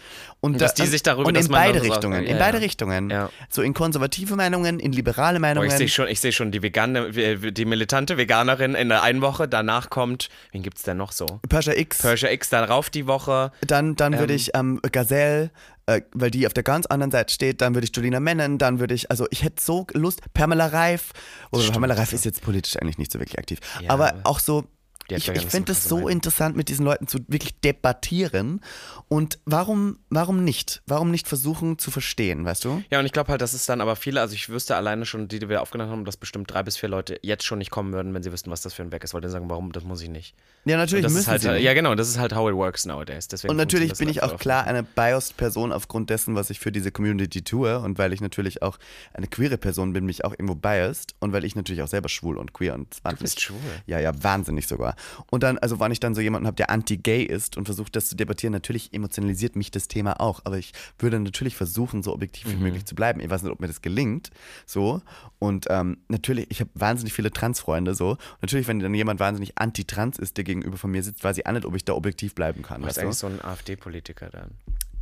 S2: Und,
S1: Mhm. Dass
S2: da-
S1: die sich darüber-
S2: und in beide Richtungen,
S1: ja,
S2: in beide
S1: ja.
S2: Richtungen.
S1: Ja.
S2: So in konservative Meinungen, in liberale
S1: Oh,
S2: Meinungen.
S1: ich sehe schon, ich sehe schon die vegane, die militante Veganerin in der einen Woche, danach kommt, wen gibt es denn noch so?
S2: Persia X.
S1: Persia X, darauf die Woche.
S2: Dann, dann würde ich ähm, Gazelle, äh, weil die auf der ganz anderen Seite steht, dann würde ich Julina Mennen, dann würde ich, also ich hätte so Lust, Pamela Reif, oder Pamela Reif ist jetzt politisch eigentlich nicht so wirklich aktiv, aber auch so, ich, ich finde es so interessant, mit diesen Leuten zu wirklich debattieren und warum, warum nicht? Warum nicht versuchen zu verstehen, weißt du?
S1: Ja, und ich glaube halt, dass es dann aber viele, also ich wüsste alleine schon, die, die wir aufgenommen haben, dass bestimmt drei bis vier Leute jetzt schon nicht kommen würden, wenn sie wüssten, was das für ein Weg ist, weil sagen, warum, das muss ich nicht.
S2: Ja, natürlich
S1: das
S2: müssen
S1: ist halt,
S2: sie
S1: ja genau, das ist halt how it works nowadays. Deswegen
S2: Und natürlich bin
S1: das
S2: ich
S1: halt
S2: auch
S1: voll
S2: klar eine biased Person aufgrund dessen, was ich für diese Community tue und weil ich natürlich auch eine queere Person bin, mich auch irgendwo biased und weil ich natürlich auch selber schwul und queer und wahnsinnig.
S1: bist schwul?
S2: Ja, ja, wahnsinnig sogar. Und dann, also wenn ich dann so jemanden habe, der anti-gay ist und versucht, das zu debattieren, natürlich emotionalisiert mich das Thema auch, aber ich würde natürlich versuchen, so objektiv wie möglich zu bleiben. Ich weiß nicht, ob mir das gelingt, so. Und ähm, natürlich, ich habe wahnsinnig viele Trans-Freunde, so. Und natürlich, wenn dann jemand wahnsinnig anti-trans ist, der gegenüber von mir sitzt, weiß ich auch nicht, ob ich da objektiv bleiben kann.
S1: Du bist
S2: weißt du?
S1: eigentlich so ein AfD-Politiker dann.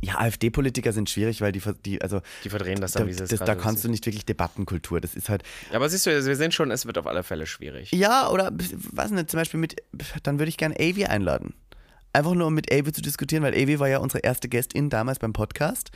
S2: Ja, AfD-Politiker sind schwierig, weil die, die also
S1: Die verdrehen das
S2: da,
S1: dann, wie sie es
S2: das, da kannst du nicht wirklich Debattenkultur. Das ist halt,
S1: Ja, aber siehst du, wir sehen schon, es wird auf alle Fälle schwierig.
S2: ja, oder was nicht, zum Beispiel mit, dann würde ich gerne Avi einladen. Einfach nur um mit Avi zu diskutieren, weil Avi war ja unsere erste Gästin damals beim Podcast.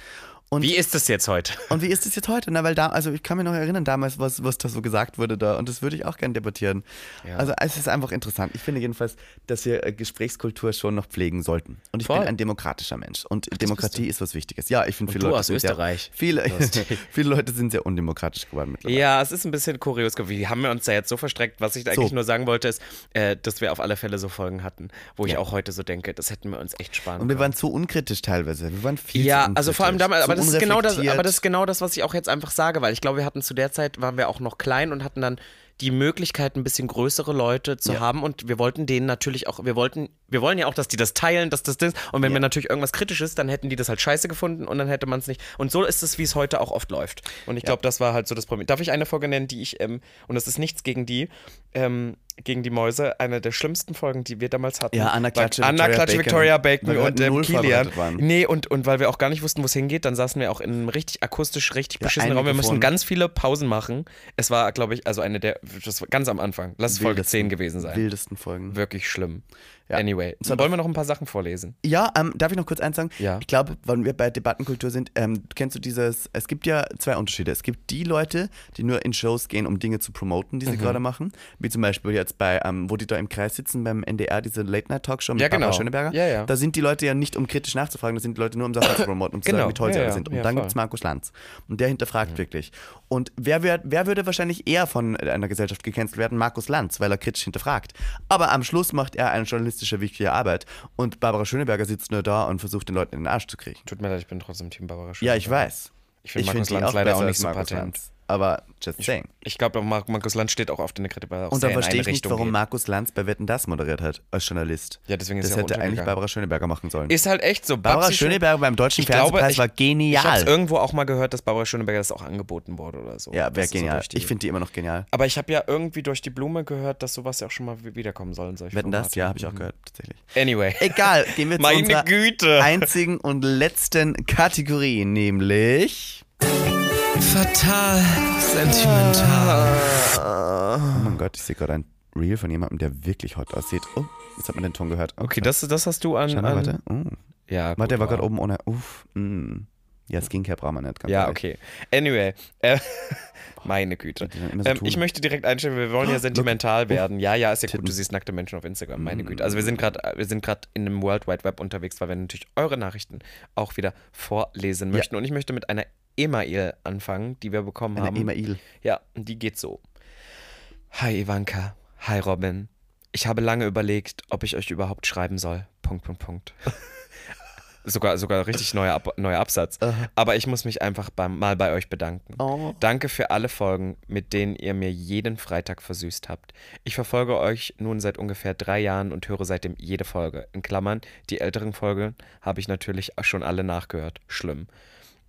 S2: Und
S1: Wie ist es jetzt heute?
S2: Und wie ist es jetzt heute? Na, weil da, also ich kann mich noch erinnern damals, was, was da so gesagt wurde da und das würde ich auch gerne debattieren.
S1: Ja.
S2: Also es ist einfach interessant. Ich finde jedenfalls, dass wir äh, Gesprächskultur schon noch pflegen sollten. Und ich
S1: Voll.
S2: bin ein demokratischer Mensch und Demokratie ist was Wichtiges. Ja, ich finde viele
S1: du
S2: Leute
S1: aus
S2: sind
S1: Österreich.
S2: Sehr, viele, viele Leute sind sehr undemokratisch geworden mittlerweile.
S1: Ja, es ist ein bisschen kurios. Wie haben wir uns da jetzt so verstreckt? Was ich da eigentlich
S2: So.
S1: nur sagen wollte, ist, äh, dass wir auf alle Fälle so Folgen hatten, wo ich
S2: Ja.
S1: auch heute so denke, das hätten wir uns echt sparen
S2: Und wir
S1: können.
S2: waren zu unkritisch teilweise. Wir waren viel zu
S1: Ja,
S2: unkritisch.
S1: also vor allem damals,
S2: zu
S1: aber das, ist genau das, aber das ist genau das, was ich auch jetzt einfach sage, weil ich glaube, wir hatten zu der Zeit, waren wir auch noch klein und hatten dann die Möglichkeit, ein bisschen größere Leute zu
S2: Ja.
S1: haben und wir wollten denen natürlich auch, wir wollten, wir wollen ja auch, dass die das teilen, dass das das und wenn
S2: Ja.
S1: wir natürlich irgendwas Kritisches, dann hätten die das halt scheiße gefunden und dann hätte man es nicht. Und so ist es, wie es heute auch oft läuft. Und ich glaube, das war halt so das Problem. Darf ich eine Folge nennen, die ich, ähm, und das ist nichts gegen die, ähm, gegen die Mäuse, eine der schlimmsten Folgen, die wir damals hatten.
S2: Ja, Anna Klatsche,
S1: Anna
S2: Victoria
S1: Klatsche,
S2: Bacon.
S1: Victoria Bacon
S2: wir
S1: und
S2: halt
S1: ähm, Kilian. Nee, und, und weil wir auch gar nicht wussten, wo es hingeht, dann saßen wir auch in einem richtig akustisch, richtig
S2: Ja,
S1: beschissenen Raum. Wir mussten ganz viele Pausen machen. Es war, glaube ich, also eine der, das war ganz am Anfang. Lass es Folge
S2: Wildesten-
S1: 10 gewesen sein.
S2: Wildesten Folgen.
S1: Wirklich schlimm.
S2: Ja.
S1: Anyway,
S2: Es hat
S1: wollen wir noch ein paar Sachen vorlesen?
S2: Ja, ähm, darf ich noch kurz eins sagen?
S1: Ja.
S2: Ich glaube, wenn wir bei Debattenkultur sind, ähm, kennst du dieses, es gibt ja zwei Unterschiede. Es gibt die Leute, die nur in Shows gehen, um Dinge zu promoten, die
S1: Mhm.
S2: sie gerade machen. Wie zum Beispiel jetzt bei, ähm, wo die da im Kreis sitzen beim NDR, diese Late-Night-Talkshow mit
S1: Ja,
S2: Barbara
S1: genau.
S2: Schöneberger.
S1: Ja, ja.
S2: Da sind die Leute ja nicht, um kritisch nachzufragen, da sind die Leute nur, um Sachen zu promoten, um zu
S1: Genau.
S2: sagen, wie toll sie alle sind. Und dann gibt es Markus Lanz. Und der hinterfragt wirklich. Und wer, wär, wer würde wahrscheinlich eher von einer Gesellschaft gecancelt werden? Markus Lanz, weil er kritisch hinterfragt. Aber am Schluss macht er eine journalistische, wichtige Arbeit. Und Barbara Schöneberger sitzt nur da und versucht, den Leuten in den Arsch zu kriegen.
S1: Tut mir leid, ich bin trotzdem Team Barbara
S2: Ja, ich weiß.
S1: Ich finde Markus
S2: find
S1: Lanz
S2: auch
S1: leider auch nicht
S2: als Markus
S1: sympathisch.
S2: Lanz. Aber just saying.
S1: Ich glaube, Mar Markus Lanz steht auch auf der er auch
S2: Und
S1: in
S2: verstehe ich nicht,
S1: Richtung
S2: warum
S1: geht.
S2: Markus Lanz bei Wetten das moderiert hat, als Journalist.
S1: Ja, deswegen ist
S2: das
S1: auch
S2: hätte eigentlich. Barbara Schöneberger machen sollen.
S1: Ist halt echt so.
S2: Barbara
S1: Babsi Schön-
S2: Schöneberger beim Deutschen
S1: Ich glaube,
S2: Fernsehpreis
S1: ich-
S2: war
S1: Ich habe
S2: genial.
S1: irgendwo auch mal gehört, dass Barbara Schöneberger das auch angeboten wurde oder so.
S2: ja, wäre
S1: Das so
S2: genial.
S1: die-
S2: ich finde die immer noch genial.
S1: Aber ich habe ja irgendwie durch die Blume gehört, dass sowas ja auch schon mal wi- wiederkommen soll.
S2: Wetten das?
S1: Formaten.
S2: Ja, habe ich auch gehört, tatsächlich.
S1: Anyway.
S2: Egal, gehen wir zu
S1: Meine
S2: unserer
S1: Güte.
S2: einzigen und letzten Kategorie, nämlich...
S3: Fatal sentimental.
S2: Oh mein Gott, ich sehe gerade ein Reel von jemandem, der wirklich hot aussieht. Oh, jetzt hat man den Ton gehört.
S1: Okay, das, das hast du an.
S2: Schau mal,
S1: an
S2: warte. Oh.
S1: Ja, gut,
S2: Warte, der war
S1: wow.
S2: gerade oben ohne... Uff, mm. Ja, Skincare braucht man nicht. ganz
S1: Ja,
S2: ehrlich.
S1: okay. Anyway. Äh, meine Güte.
S2: so
S1: Ähm, ich möchte direkt einstellen, wir wollen ja sentimental werden. Ja, ja, ist ja gut, du siehst nackte Menschen auf Instagram. Meine Güte. Also wir sind gerade wir sind gerade in einem World Wide Web unterwegs, weil wir natürlich eure Nachrichten auch wieder vorlesen möchten. Und ich möchte mit einer E-Mail anfangen, die wir bekommen
S2: Eine
S1: haben.
S2: E-Mail.
S1: Ja, die geht so. Hi Ivanka, hi Robin. Ich habe lange überlegt, ob ich euch überhaupt schreiben soll. Punkt, Punkt, Punkt. sogar, sogar richtig neuer, Ab neuer Absatz. Aber ich muss mich einfach beim, mal bei euch bedanken.
S2: Oh.
S1: Danke für alle Folgen, mit denen ihr mir jeden Freitag versüßt habt. Ich verfolge euch nun seit ungefähr drei Jahren und höre seitdem jede Folge. In Klammern, die älteren Folgen habe ich natürlich schon alle nachgehört. Schlimm.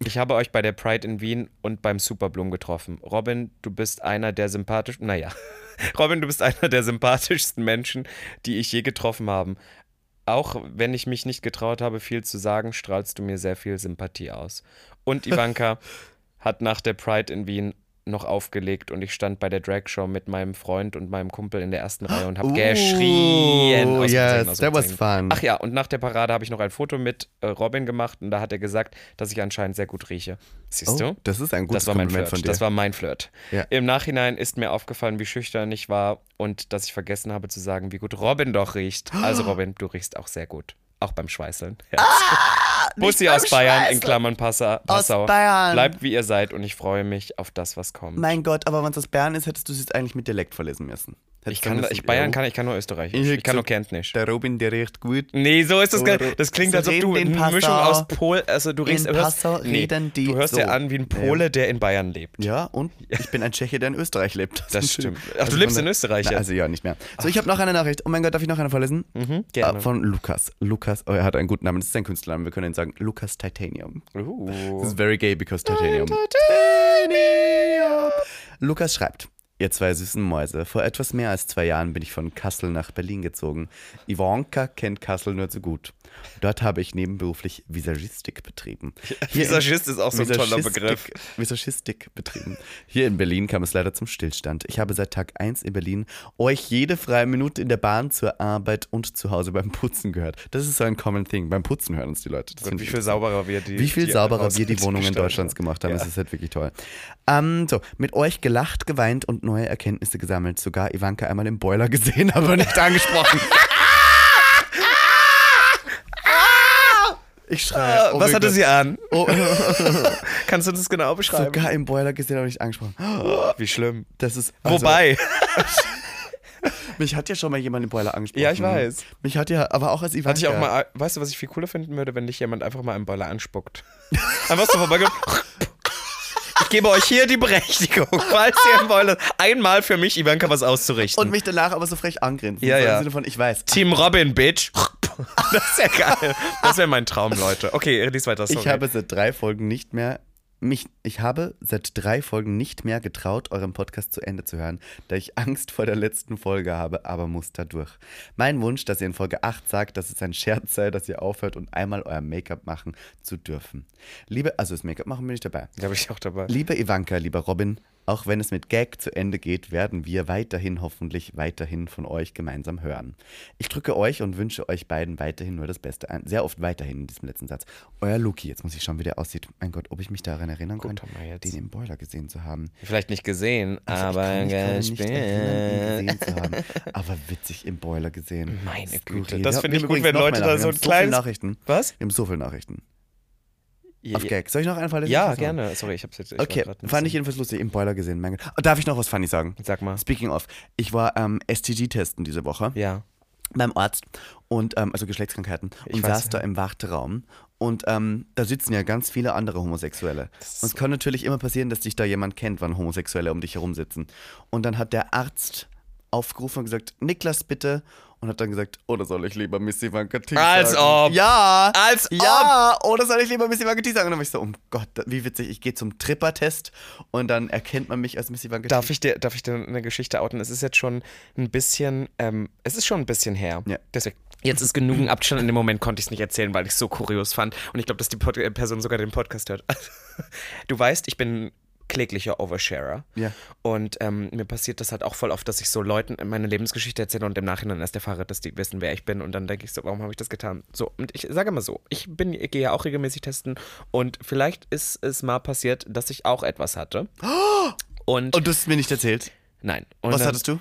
S1: Ich habe euch bei der Pride in Wien und beim Superbloom getroffen. Robin, du bist einer der sympathischen, naja, Robin, du bist einer der sympathischsten Menschen, die ich je getroffen habe. Auch wenn ich mich nicht getraut habe, viel zu sagen, strahlst du mir sehr viel Sympathie aus. Und Ivanka hat nach der Pride in Wien noch aufgelegt und ich stand bei der Drag-Show mit meinem Freund und meinem Kumpel in der ersten Reihe und habe geschrien.
S2: Oh,
S1: Aus Versehen,
S2: yes, that was fun.
S1: Ach ja, und nach der Parade habe ich noch ein Foto mit äh, Robin gemacht und da hat er gesagt, dass ich anscheinend sehr gut rieche. Siehst
S2: Oh,
S1: du?
S2: das ist ein gutes
S1: das war mein
S2: Kompliment
S1: Flirt.
S2: von dir.
S1: Das war mein Flirt.
S2: Ja.
S1: Im Nachhinein ist mir aufgefallen, wie schüchtern ich war und dass ich vergessen habe zu sagen, wie gut Robin doch riecht. Also Robin, du riechst auch sehr gut. Auch beim Schweißeln. Ja. Bussi aus Bayern, in
S2: Schweißeln.
S1: Klammern Passa,
S2: Aus
S1: Passau.
S2: Bayern.
S1: Bleibt wie ihr seid und ich freue mich auf das, was kommt.
S2: Mein Gott, aber wenn es aus Bern ist, hättest du es jetzt eigentlich mit Dialekt verlesen müssen.
S1: Ich
S2: du
S1: kann, ich Bayern
S2: ja,
S1: kann, ich kann nur Österreich.
S2: Ich
S1: Ich, kann nur Kärntnisch.
S2: Der Robin, der riecht gut.
S1: Nee, so ist das. Gar-
S2: du-
S1: Das klingt,
S2: so
S1: als ob du eine Mischung aus Pol, also du riechst,
S2: In
S1: hörst,
S2: die
S1: du hörst
S2: so.
S1: ja an wie ein Pole, der in Bayern lebt.
S2: Ja, und ich bin ein Tscheche, der in Österreich lebt.
S1: Das
S2: ist
S1: stimmt. Ach, du
S2: Also
S1: lebst
S2: von
S1: in Österreich jetzt?
S2: Also ja, nicht mehr. So, ich habe noch eine Nachricht. Oh mein Gott, darf ich noch eine vorlesen?
S1: Mhm, gerne.
S2: Ah, von Lukas. Lukas, oh, er hat einen guten Namen. Das ist sein Künstlername. Wir können ihn sagen Lukas Titanium.
S1: Uh.
S2: This is very gay because Titanium. Lukas schreibt. Ihr zwei süßen Mäuse. Vor etwas mehr als zwei Jahren bin ich von Kassel nach Berlin gezogen. Ivanka kennt Kassel nur zu gut. Dort habe ich nebenberuflich Visagistik betrieben. Hier in-
S1: Visagist ist auch so ein toller Begriff.
S2: Visagistik betrieben. Hier in Berlin kam es leider zum Stillstand. Ich habe seit Tag 1 in Berlin euch jede freie Minute in der Bahn zur Arbeit und zu Hause beim Putzen gehört. Das ist so ein common thing. Beim Putzen hören uns die Leute. Das
S1: Und wie viel sauberer wir die
S2: wie viel
S1: die
S2: sauberer wir die Wohnungen. Deutschlands gemacht haben.
S1: Ja.
S2: Das ist halt wirklich toll. Ähm, so, mit euch gelacht, geweint und neue Erkenntnisse gesammelt. Sogar Ivanka einmal im Boiler gesehen, aber nicht angesprochen. Ich schreie. oh
S1: Was
S2: mein
S1: hatte
S2: Gott.
S1: sie an?
S2: Oh,
S1: Kannst du das genau beschreiben?
S2: sogar im Boiler gesehen, aber nicht angesprochen.
S1: Wie schlimm.
S2: Das ist. also,
S1: Wobei,
S2: Mich hat ja schon mal jemand im Boiler angesprochen.
S1: Ja, ich weiß.
S2: Mich hat ja, aber auch als Ivanka.
S1: hatte ich auch mal, weißt du, was ich viel cooler finden würde, wenn dich jemand einfach mal im Boiler anspuckt. Einfach so vorbeigeht. Ich gebe euch hier die Berechtigung, falls ihr im Boiler einmal für mich Ivanka was auszurichten.
S2: Und mich danach aber so frech angrinsen.
S1: Ja,
S2: so
S1: ja.
S2: Im Sinne von, ich weiß.
S1: Team Robin, Bitch. Das ist ja geil. Das wäre mein Traum, Leute. Okay, lies weiter. Sorry.
S2: Ich habe seit drei Folgen nicht mehr mich, ich habe seit drei Folgen nicht mehr getraut, euren Podcast zu Ende zu hören, da ich Angst vor der letzten Folge habe, aber muss da durch. Mein Wunsch, dass ihr in Folge 8 sagt, dass es ein Scherz sei, dass ihr aufhört und einmal euer Make-up machen zu dürfen. Liebe, also das Make-up machen bin ich dabei.
S1: Da bin ich auch dabei.
S2: Liebe Ivanka, lieber Robin, auch wenn es mit Gag zu Ende geht, werden wir weiterhin hoffentlich weiterhin von euch gemeinsam hören. Ich drücke euch und wünsche euch beiden weiterhin nur das Beste ein. Sehr oft weiterhin in diesem letzten Satz. Euer Luki, jetzt muss ich schauen, wie der aussieht. Mein Gott, ob ich mich daran erinnern kann,
S1: mal jetzt.
S2: den im Boiler gesehen zu haben.
S1: Vielleicht nicht gesehen,
S2: Also
S1: aber
S2: ich kann mich nicht erinnern, ihn gesehen zu haben. Aber witzig im Boiler gesehen.
S1: Meine
S2: Skurril.
S1: Güte, das finde ich gut, wenn Leute da so ein
S2: haben so
S1: kleines-
S2: Nachrichten.
S1: Was?
S2: Wir haben so viele Nachrichten. Auf Gag. Soll ich noch einen Fall
S1: ja gerne. Sorry, ich hab's jetzt. Ich
S2: Okay, fand ich jedenfalls lustig. Im Boiler gesehen. Mein Gott. Oh, darf ich noch was funny sagen?
S1: Sag mal.
S2: Speaking of, ich war ähm, STG-testen diese Woche
S1: Ja.
S2: beim Arzt und ähm, also Geschlechtskrankheiten
S1: Ich
S2: und
S1: weiß,
S2: saß
S1: ja.
S2: da im Warteraum und ähm, da sitzen ja ganz viele andere Homosexuelle. Und es kann natürlich immer passieren, dass dich da jemand kennt, wann Homosexuelle um dich herum sitzen. Und dann hat der Arzt aufgerufen und gesagt, Niklas bitte. Und hat dann gesagt, oder soll ich lieber Miss Ivanka T
S1: Als
S2: sagen?
S1: ob.
S2: Ja.
S1: Als
S2: Ja, oder soll ich lieber Miss Ivanka T sagen? Und dann war ich so, oh Gott, wie witzig, ich gehe zum Tripper-Test und dann erkennt man mich als Miss Ivanka T.
S1: Darf ich, dir, darf ich dir eine Geschichte outen? Es ist jetzt schon ein bisschen, ähm, es ist schon ein bisschen her.
S2: Ja.
S1: Deswegen. Jetzt ist genug Abstand. In dem Moment konnte ich es nicht erzählen, weil ich es so kurios fand. Und ich glaube, dass die Pod äh, Person sogar den Podcast hört. Du weißt, ich bin kläglicher Oversharer.
S2: Ja.
S1: Und ähm, mir passiert das halt auch voll oft, dass ich so Leuten meine Lebensgeschichte erzähle und im Nachhinein erst erfahre, dass die wissen, wer ich bin. Und dann denke ich so, warum habe ich das getan? So, und ich sage mal so, ich bin, ich gehe ja auch regelmäßig testen und vielleicht ist es mal passiert, dass ich auch etwas hatte. Und,
S2: Und du hast es mir nicht erzählt.
S1: nein. Und
S2: Was
S1: dann,
S2: hattest du?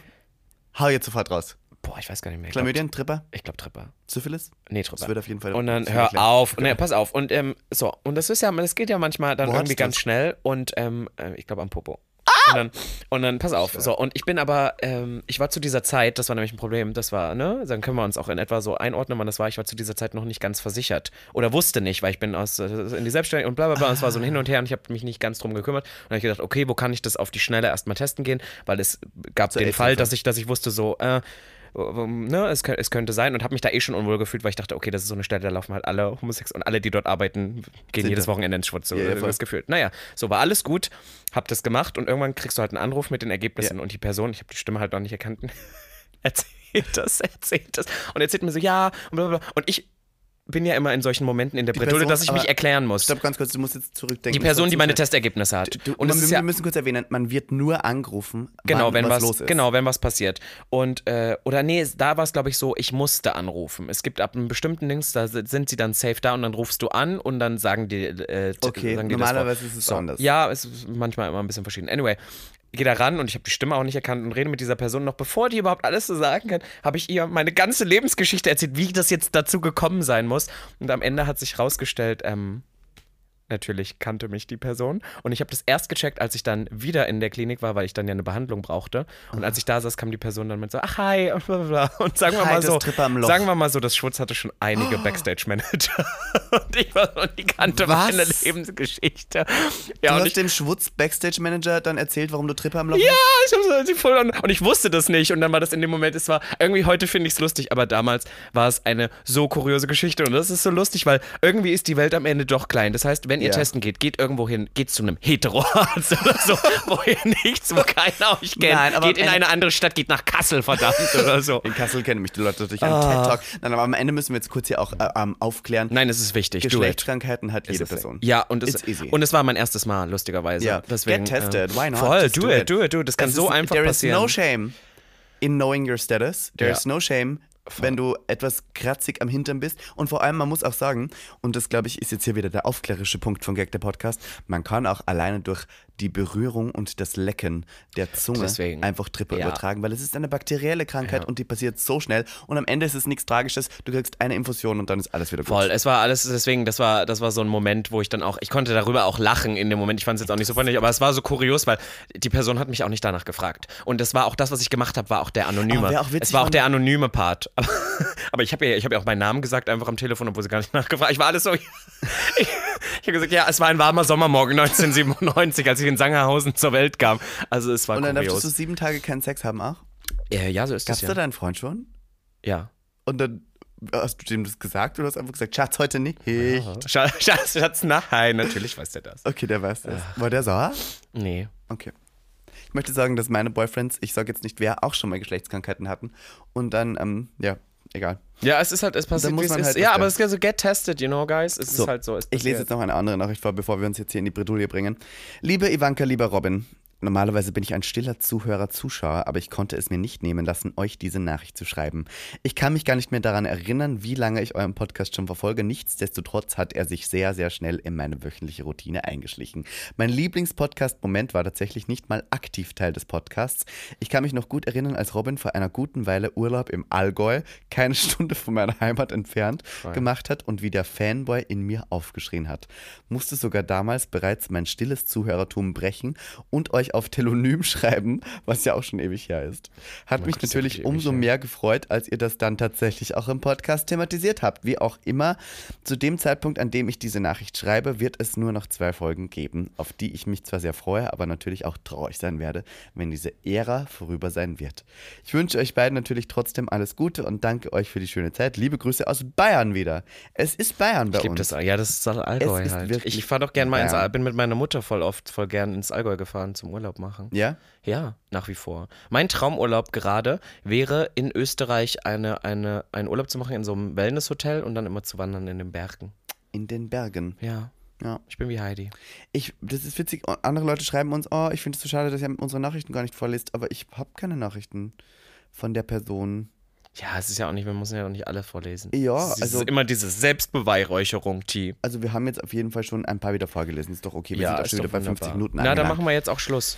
S2: Hau jetzt sofort raus.
S1: Boah, ich weiß gar nicht mehr. Ich
S2: Chlamydien, Tripper,
S1: ich glaube Tripper.
S2: Syphilis?
S1: Nee,
S2: Das
S1: Tripper.
S2: wird auf jeden Fall.
S1: Und dann
S2: das
S1: hör
S2: erklären.
S1: auf. Nee, pass auf. Und ähm, so, und das ist ja, das geht ja manchmal dann
S2: Wo
S1: irgendwie ganz
S2: das?
S1: schnell und ähm, äh, ich glaube am Popo.
S2: Ah!
S1: Und dann, und dann, pass auf, so, und ich bin aber, ähm, ich war zu dieser Zeit, das war nämlich ein Problem, das war, ne, dann können wir uns auch in etwa so einordnen, wann das war, ich war zu dieser Zeit noch nicht ganz versichert oder wusste nicht, weil ich bin aus, äh, in die Selbstständigkeit und bla bla bla, und es war so ein Hin und Her und ich habe mich nicht ganz drum gekümmert und dann habe ich gedacht, okay, wo kann ich das auf die Schnelle erstmal testen gehen, weil es gab
S2: Zur
S1: den Fall, dass ich, dass ich wusste so, äh, ne, es, es könnte sein und habe mich da eh schon unwohl gefühlt, weil ich dachte, okay, das ist so eine Stelle, da laufen halt alle Homosex und alle, die dort arbeiten, gehen
S2: Sind
S1: jedes
S2: da.
S1: Wochenende ins Schwutz, so
S2: ja, voll.
S1: das gefühlt. Naja, so war alles gut, hab das gemacht und irgendwann kriegst du halt einen Anruf mit den Ergebnissen
S2: Ja.
S1: und die Person, ich habe die Stimme halt noch nicht erkannt, erzählt das, erzählt das und erzählt mir so, ja, und und ich bin ja immer in solchen Momenten in der
S2: Die
S1: Bredouille,
S2: Person-
S1: dass ich mich erklären muss.
S2: Stopp, ganz kurz, du musst jetzt zurückdenken.
S1: Die Person, die meine. Testergebnisse hat.
S2: Du,
S1: und
S2: man, wir
S1: ja,
S2: müssen kurz erwähnen, man wird nur angerufen,
S1: Genau, wenn
S2: was,
S1: was,
S2: los ist.
S1: genau, wenn was passiert. Und äh, oder nee, da war es glaube ich so, ich musste anrufen. Es gibt ab einem bestimmten Dings, da si- sind sie dann safe da und dann rufst du an und dann sagen die äh,
S2: Okay,
S1: sagen die
S2: normalerweise ist es
S1: so.
S2: anders.
S1: Ja, es ist manchmal immer ein bisschen verschieden. Anyway, gehe da ran und ich habe die Stimme auch nicht erkannt und rede mit dieser Person noch bevor die überhaupt alles so sagen kann, habe ich ihr meine ganze Lebensgeschichte erzählt, wie das jetzt dazu gekommen sein muss und am Ende hat sich rausgestellt, ähm, Natürlich kannte mich die Person. Und ich habe das erst gecheckt, als ich dann wieder in der Klinik war, weil ich dann ja eine Behandlung brauchte. Und als ich da saß, kam die Person dann mit so, ach hi, und bla bla bla. Und sagen wir
S2: Hi,
S1: mal
S2: das
S1: so, sagen wir mal so, das Schwutz hatte schon einige Backstage-Manager. und ich war und die kannte
S2: Was?
S1: meine Lebensgeschichte.
S2: Du
S1: Ja, und
S2: hast
S1: ich,
S2: dem Schwutz Backstage-Manager dann erzählt, warum du Tripper am Loch
S1: ja, ich hab so voll an, und ich wusste das nicht und dann war das in dem Moment, es war irgendwie heute finde ich es lustig, aber damals war es eine so kuriose Geschichte und das ist so lustig, weil irgendwie ist die Welt am Ende doch klein. Das heißt, wenn wenn ihr
S2: Ja.
S1: testen geht, geht irgendwo hin, geht zu einem Heteroarzt oder so, wo ihr nichts, wo keiner euch kennt.
S2: Nein,
S1: geht in eine andere Stadt, geht nach Kassel, verdammt, oder so.
S2: In Kassel kennen mich die Leute natürlich an TED Talk. Nein, aber am Ende müssen wir jetzt kurz hier auch äh, ähm, aufklären.
S1: Nein, es ist wichtig.
S2: Geschlechtskrankheiten hat jede Person.
S1: Ja, und es,
S2: easy.
S1: und es war mein erstes Mal, lustigerweise.
S2: Ja,
S1: Deswegen,
S2: get tested.
S1: ähm,
S2: Why not?
S1: Voll, do,
S2: do
S1: it,
S2: it.
S1: do it, do it. Das kann
S2: Es
S1: so
S2: ist,
S1: einfach
S2: there
S1: passieren.
S2: is no shame in knowing your status. There
S1: Ja.
S2: is no shame, wenn du etwas kratzig am Hintern bist. Und vor allem, man muss auch sagen, und das glaube ich ist jetzt hier wieder der aufklärische Punkt von Gag der Podcast, man kann auch alleine durch die Berührung und das Lecken der Zunge
S1: Deswegen.
S2: einfach Trippe
S1: Ja.
S2: übertragen, weil es ist eine bakterielle Krankheit und die passiert so schnell und am Ende ist es nichts Tragisches. Du kriegst eine Infusion und dann ist alles wieder gut.
S1: Voll, es war alles, deswegen, das war, das war so ein Moment, wo ich dann auch, ich konnte darüber auch lachen in dem Moment. Ich fand es jetzt auch nicht so funny, aber es war so kurios, weil die Person hat mich auch nicht danach gefragt. Und das war auch das, was ich gemacht habe, war auch der anonyme.
S2: Wär auch witzig,
S1: es war auch der anonyme Part. Aber, aber ich habe ja, ich habe ja auch meinen Namen gesagt, einfach am Telefon, obwohl sie gar nicht nachgefragt. Ich war alles so. Ich, ich habe gesagt, ja, es war ein warmer Sommermorgen 1997, als ich in Sangerhausen zur Welt kam. Also es war
S2: und dann darfst
S1: kurios.
S2: du sieben Tage keinen Sex haben auch?
S1: ja, ja, so ist
S2: Gab's
S1: das
S2: da
S1: ja.
S2: deinen Freund schon?
S1: Ja.
S2: Und dann hast du dem das gesagt oder hast einfach gesagt, Schatz, heute nicht?
S1: Schatz, Schatz, Schatz, nein, natürlich weiß der das.
S2: Okay, der weiß das. War der sauer?
S1: Nee.
S2: Okay. Ich möchte sagen, dass meine Boyfriends, ich sage jetzt nicht wer, auch schon mal Geschlechtskrankheiten hatten. Und dann, ähm, ja, egal.
S1: Ja, es ist halt, es passiert,
S2: muss
S1: wie es
S2: man
S1: ist.
S2: halt
S1: ja, aber es ist ja so get tested, you know, guys. Es ist halt so. Es
S2: ich lese jetzt noch eine andere Nachricht vor, bevor wir uns jetzt hier in die Bredouille bringen. Liebe Ivanka, lieber Robin, normalerweise bin ich ein stiller Zuhörer, Zuschauer, aber ich konnte es mir nicht nehmen lassen, euch diese Nachricht zu schreiben. Ich kann mich gar nicht mehr daran erinnern, wie lange ich euren Podcast schon verfolge. Nichtsdestotrotz hat er sich sehr, sehr schnell in meine wöchentliche Routine eingeschlichen. Mein Lieblingspodcast-Moment war tatsächlich nicht mal aktiv Teil des Podcasts. Ich kann mich noch gut erinnern, als Robin vor einer guten Weile Urlaub im Allgäu, keine Stunde von meiner Heimat entfernt, gemacht hat und wie der Fanboy in mir aufgeschrien hat. Musste sogar damals bereits mein stilles Zuhörertum brechen und euch auf Telonym schreiben, was ja auch schon ewig her ist. Hat mich
S1: ist ja
S2: natürlich umso
S1: her.
S2: mehr gefreut, als ihr das dann tatsächlich auch im Podcast thematisiert habt. Wie auch immer, zu dem Zeitpunkt, an dem ich diese Nachricht schreibe, wird es nur noch zwei Folgen geben, auf die ich mich zwar sehr freue, aber natürlich auch traurig sein werde, wenn diese Ära vorüber sein wird. Ich wünsche euch beiden natürlich trotzdem alles Gute und danke euch für die schöne Zeit. Liebe Grüße aus Bayern wieder. Es ist Bayern bei
S1: Ich
S2: uns.
S1: das. Ja, das ist Allgäu halt. Ich fahre doch gern mal ins. Allgäu. Bin mit meiner Mutter voll oft, voll gern ins Allgäu gefahren zum Urlaub machen.
S2: Ja?
S1: Ja, nach wie vor. Mein Traumurlaub gerade wäre in Österreich eine, eine, einen Urlaub zu machen in so einem Wellnesshotel und dann immer zu wandern in den Bergen.
S2: In den Bergen.
S1: Ja,
S2: Ja.
S1: ich bin wie Heidi.
S2: Ich, das ist witzig. Andere Leute schreiben uns, oh, ich finde es so schade, dass ihr unsere Nachrichten gar nicht vorliest, aber ich habe keine Nachrichten von der Person.
S1: Ja, es ist ja auch nicht, wir müssen ja auch nicht alle vorlesen.
S2: Ja,
S1: es ist
S2: also-
S1: immer diese Selbstbeweihräucherung, T.
S2: Also wir haben jetzt auf jeden Fall schon ein paar wieder vorgelesen. Ist doch okay. Wir
S1: ja,
S2: sind auch schon wieder bei 50
S1: wunderbar.
S2: Minuten
S1: Na, dann machen wir jetzt auch Schluss.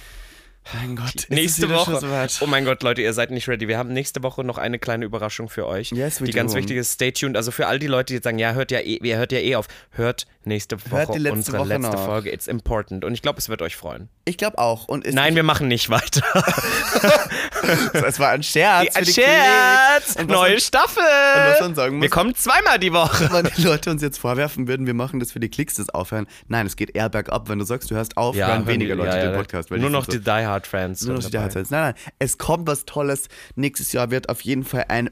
S2: Mein Gott,
S1: Nächste Woche.
S2: soweit?
S1: Oh mein Gott, Leute, ihr seid nicht ready. Wir haben nächste Woche noch eine kleine Überraschung für euch.
S2: Yes, we
S1: die ganz
S2: do.
S1: wichtige ist, stay tuned. Also für all die Leute, die jetzt sagen, ja, hört ja eh, ihr hört ja eh auf. Hört nächste Woche
S2: Hört die letzte
S1: unsere
S2: Woche
S1: letzte
S2: noch.
S1: Folge. It's important. Und ich glaube, es wird euch freuen.
S2: Ich glaube auch. Und
S1: Nein, wir machen nicht weiter.
S2: es war ein Scherz. die
S1: Scherz! Neue
S2: man-
S1: Staffel!
S2: und was man sagen
S1: wir
S2: muss-
S1: kommen zweimal die Woche.
S2: Wenn die Leute uns jetzt vorwerfen würden, wir machen das für die Klicks, das Aufhören. Nein, es geht eher bergab. Wenn du sagst, du hörst auf, hören weniger Leute den Podcast.
S1: Nur noch
S2: sind
S1: die
S2: so,
S1: Die Hard Fans.
S2: Nur noch
S1: dabei.
S2: Diehards. Nein, nein. Es kommt was Tolles. Nächstes Jahr wird auf jeden Fall ein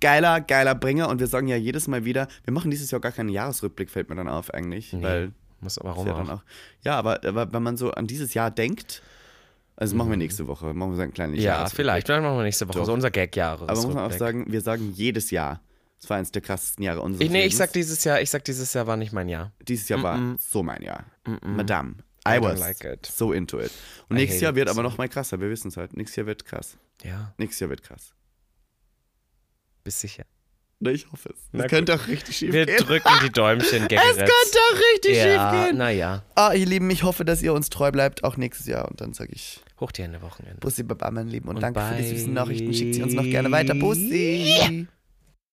S2: geiler, geiler Bringer. Und wir sagen ja jedes Mal wieder, wir machen dieses Jahr gar keinen Jahresrückblick, fällt mir dann auf eigentlich. Weil
S1: Muss,
S2: ist
S1: warum
S2: ja,
S1: auch?
S2: auch, ja aber, aber wenn man so an dieses Jahr denkt, also machen wir nächste Woche, machen wir so einen kleinen
S1: Mhm. Ja, vielleicht. Vielleicht machen wir nächste Woche
S2: Doch.
S1: so unser Gag-Jahre.
S2: Aber muss man auch sagen, wir sagen jedes Jahr. Es war eines der krassesten Jahre unseres
S1: Ich, nee, ich
S2: Lebens.
S1: sag dieses Jahr, ich sag dieses Jahr war nicht mein Jahr.
S2: Dieses Jahr war so mein Jahr. Madame. I,
S1: I
S2: was
S1: like it.
S2: so into it. Und
S1: I
S2: nächstes Jahr wird aber
S1: so.
S2: noch mal krasser. Wir wissen es halt. Nächstes Jahr wird krass.
S1: Ja,
S2: Nächstes Jahr wird krass.
S1: bist sicher.
S2: Na, ich hoffe es.
S1: Na
S2: Das könnte auch richtig schief
S1: Wir
S2: gehen.
S1: drücken die Däumchen, Gaggy
S2: Es könnte auch richtig
S1: ja,
S2: schief gehen.
S1: naja.
S2: Ah, ihr Lieben, ich hoffe, dass ihr uns treu bleibt, auch nächstes Jahr. Und dann sage ich
S1: Hoch die Hände Wochenende.
S2: Bussi Baba, mein Lieben. Und,
S1: Und
S2: danke für die
S1: bye.
S2: süßen Nachrichten. Schickt sie uns noch gerne weiter. Bussi.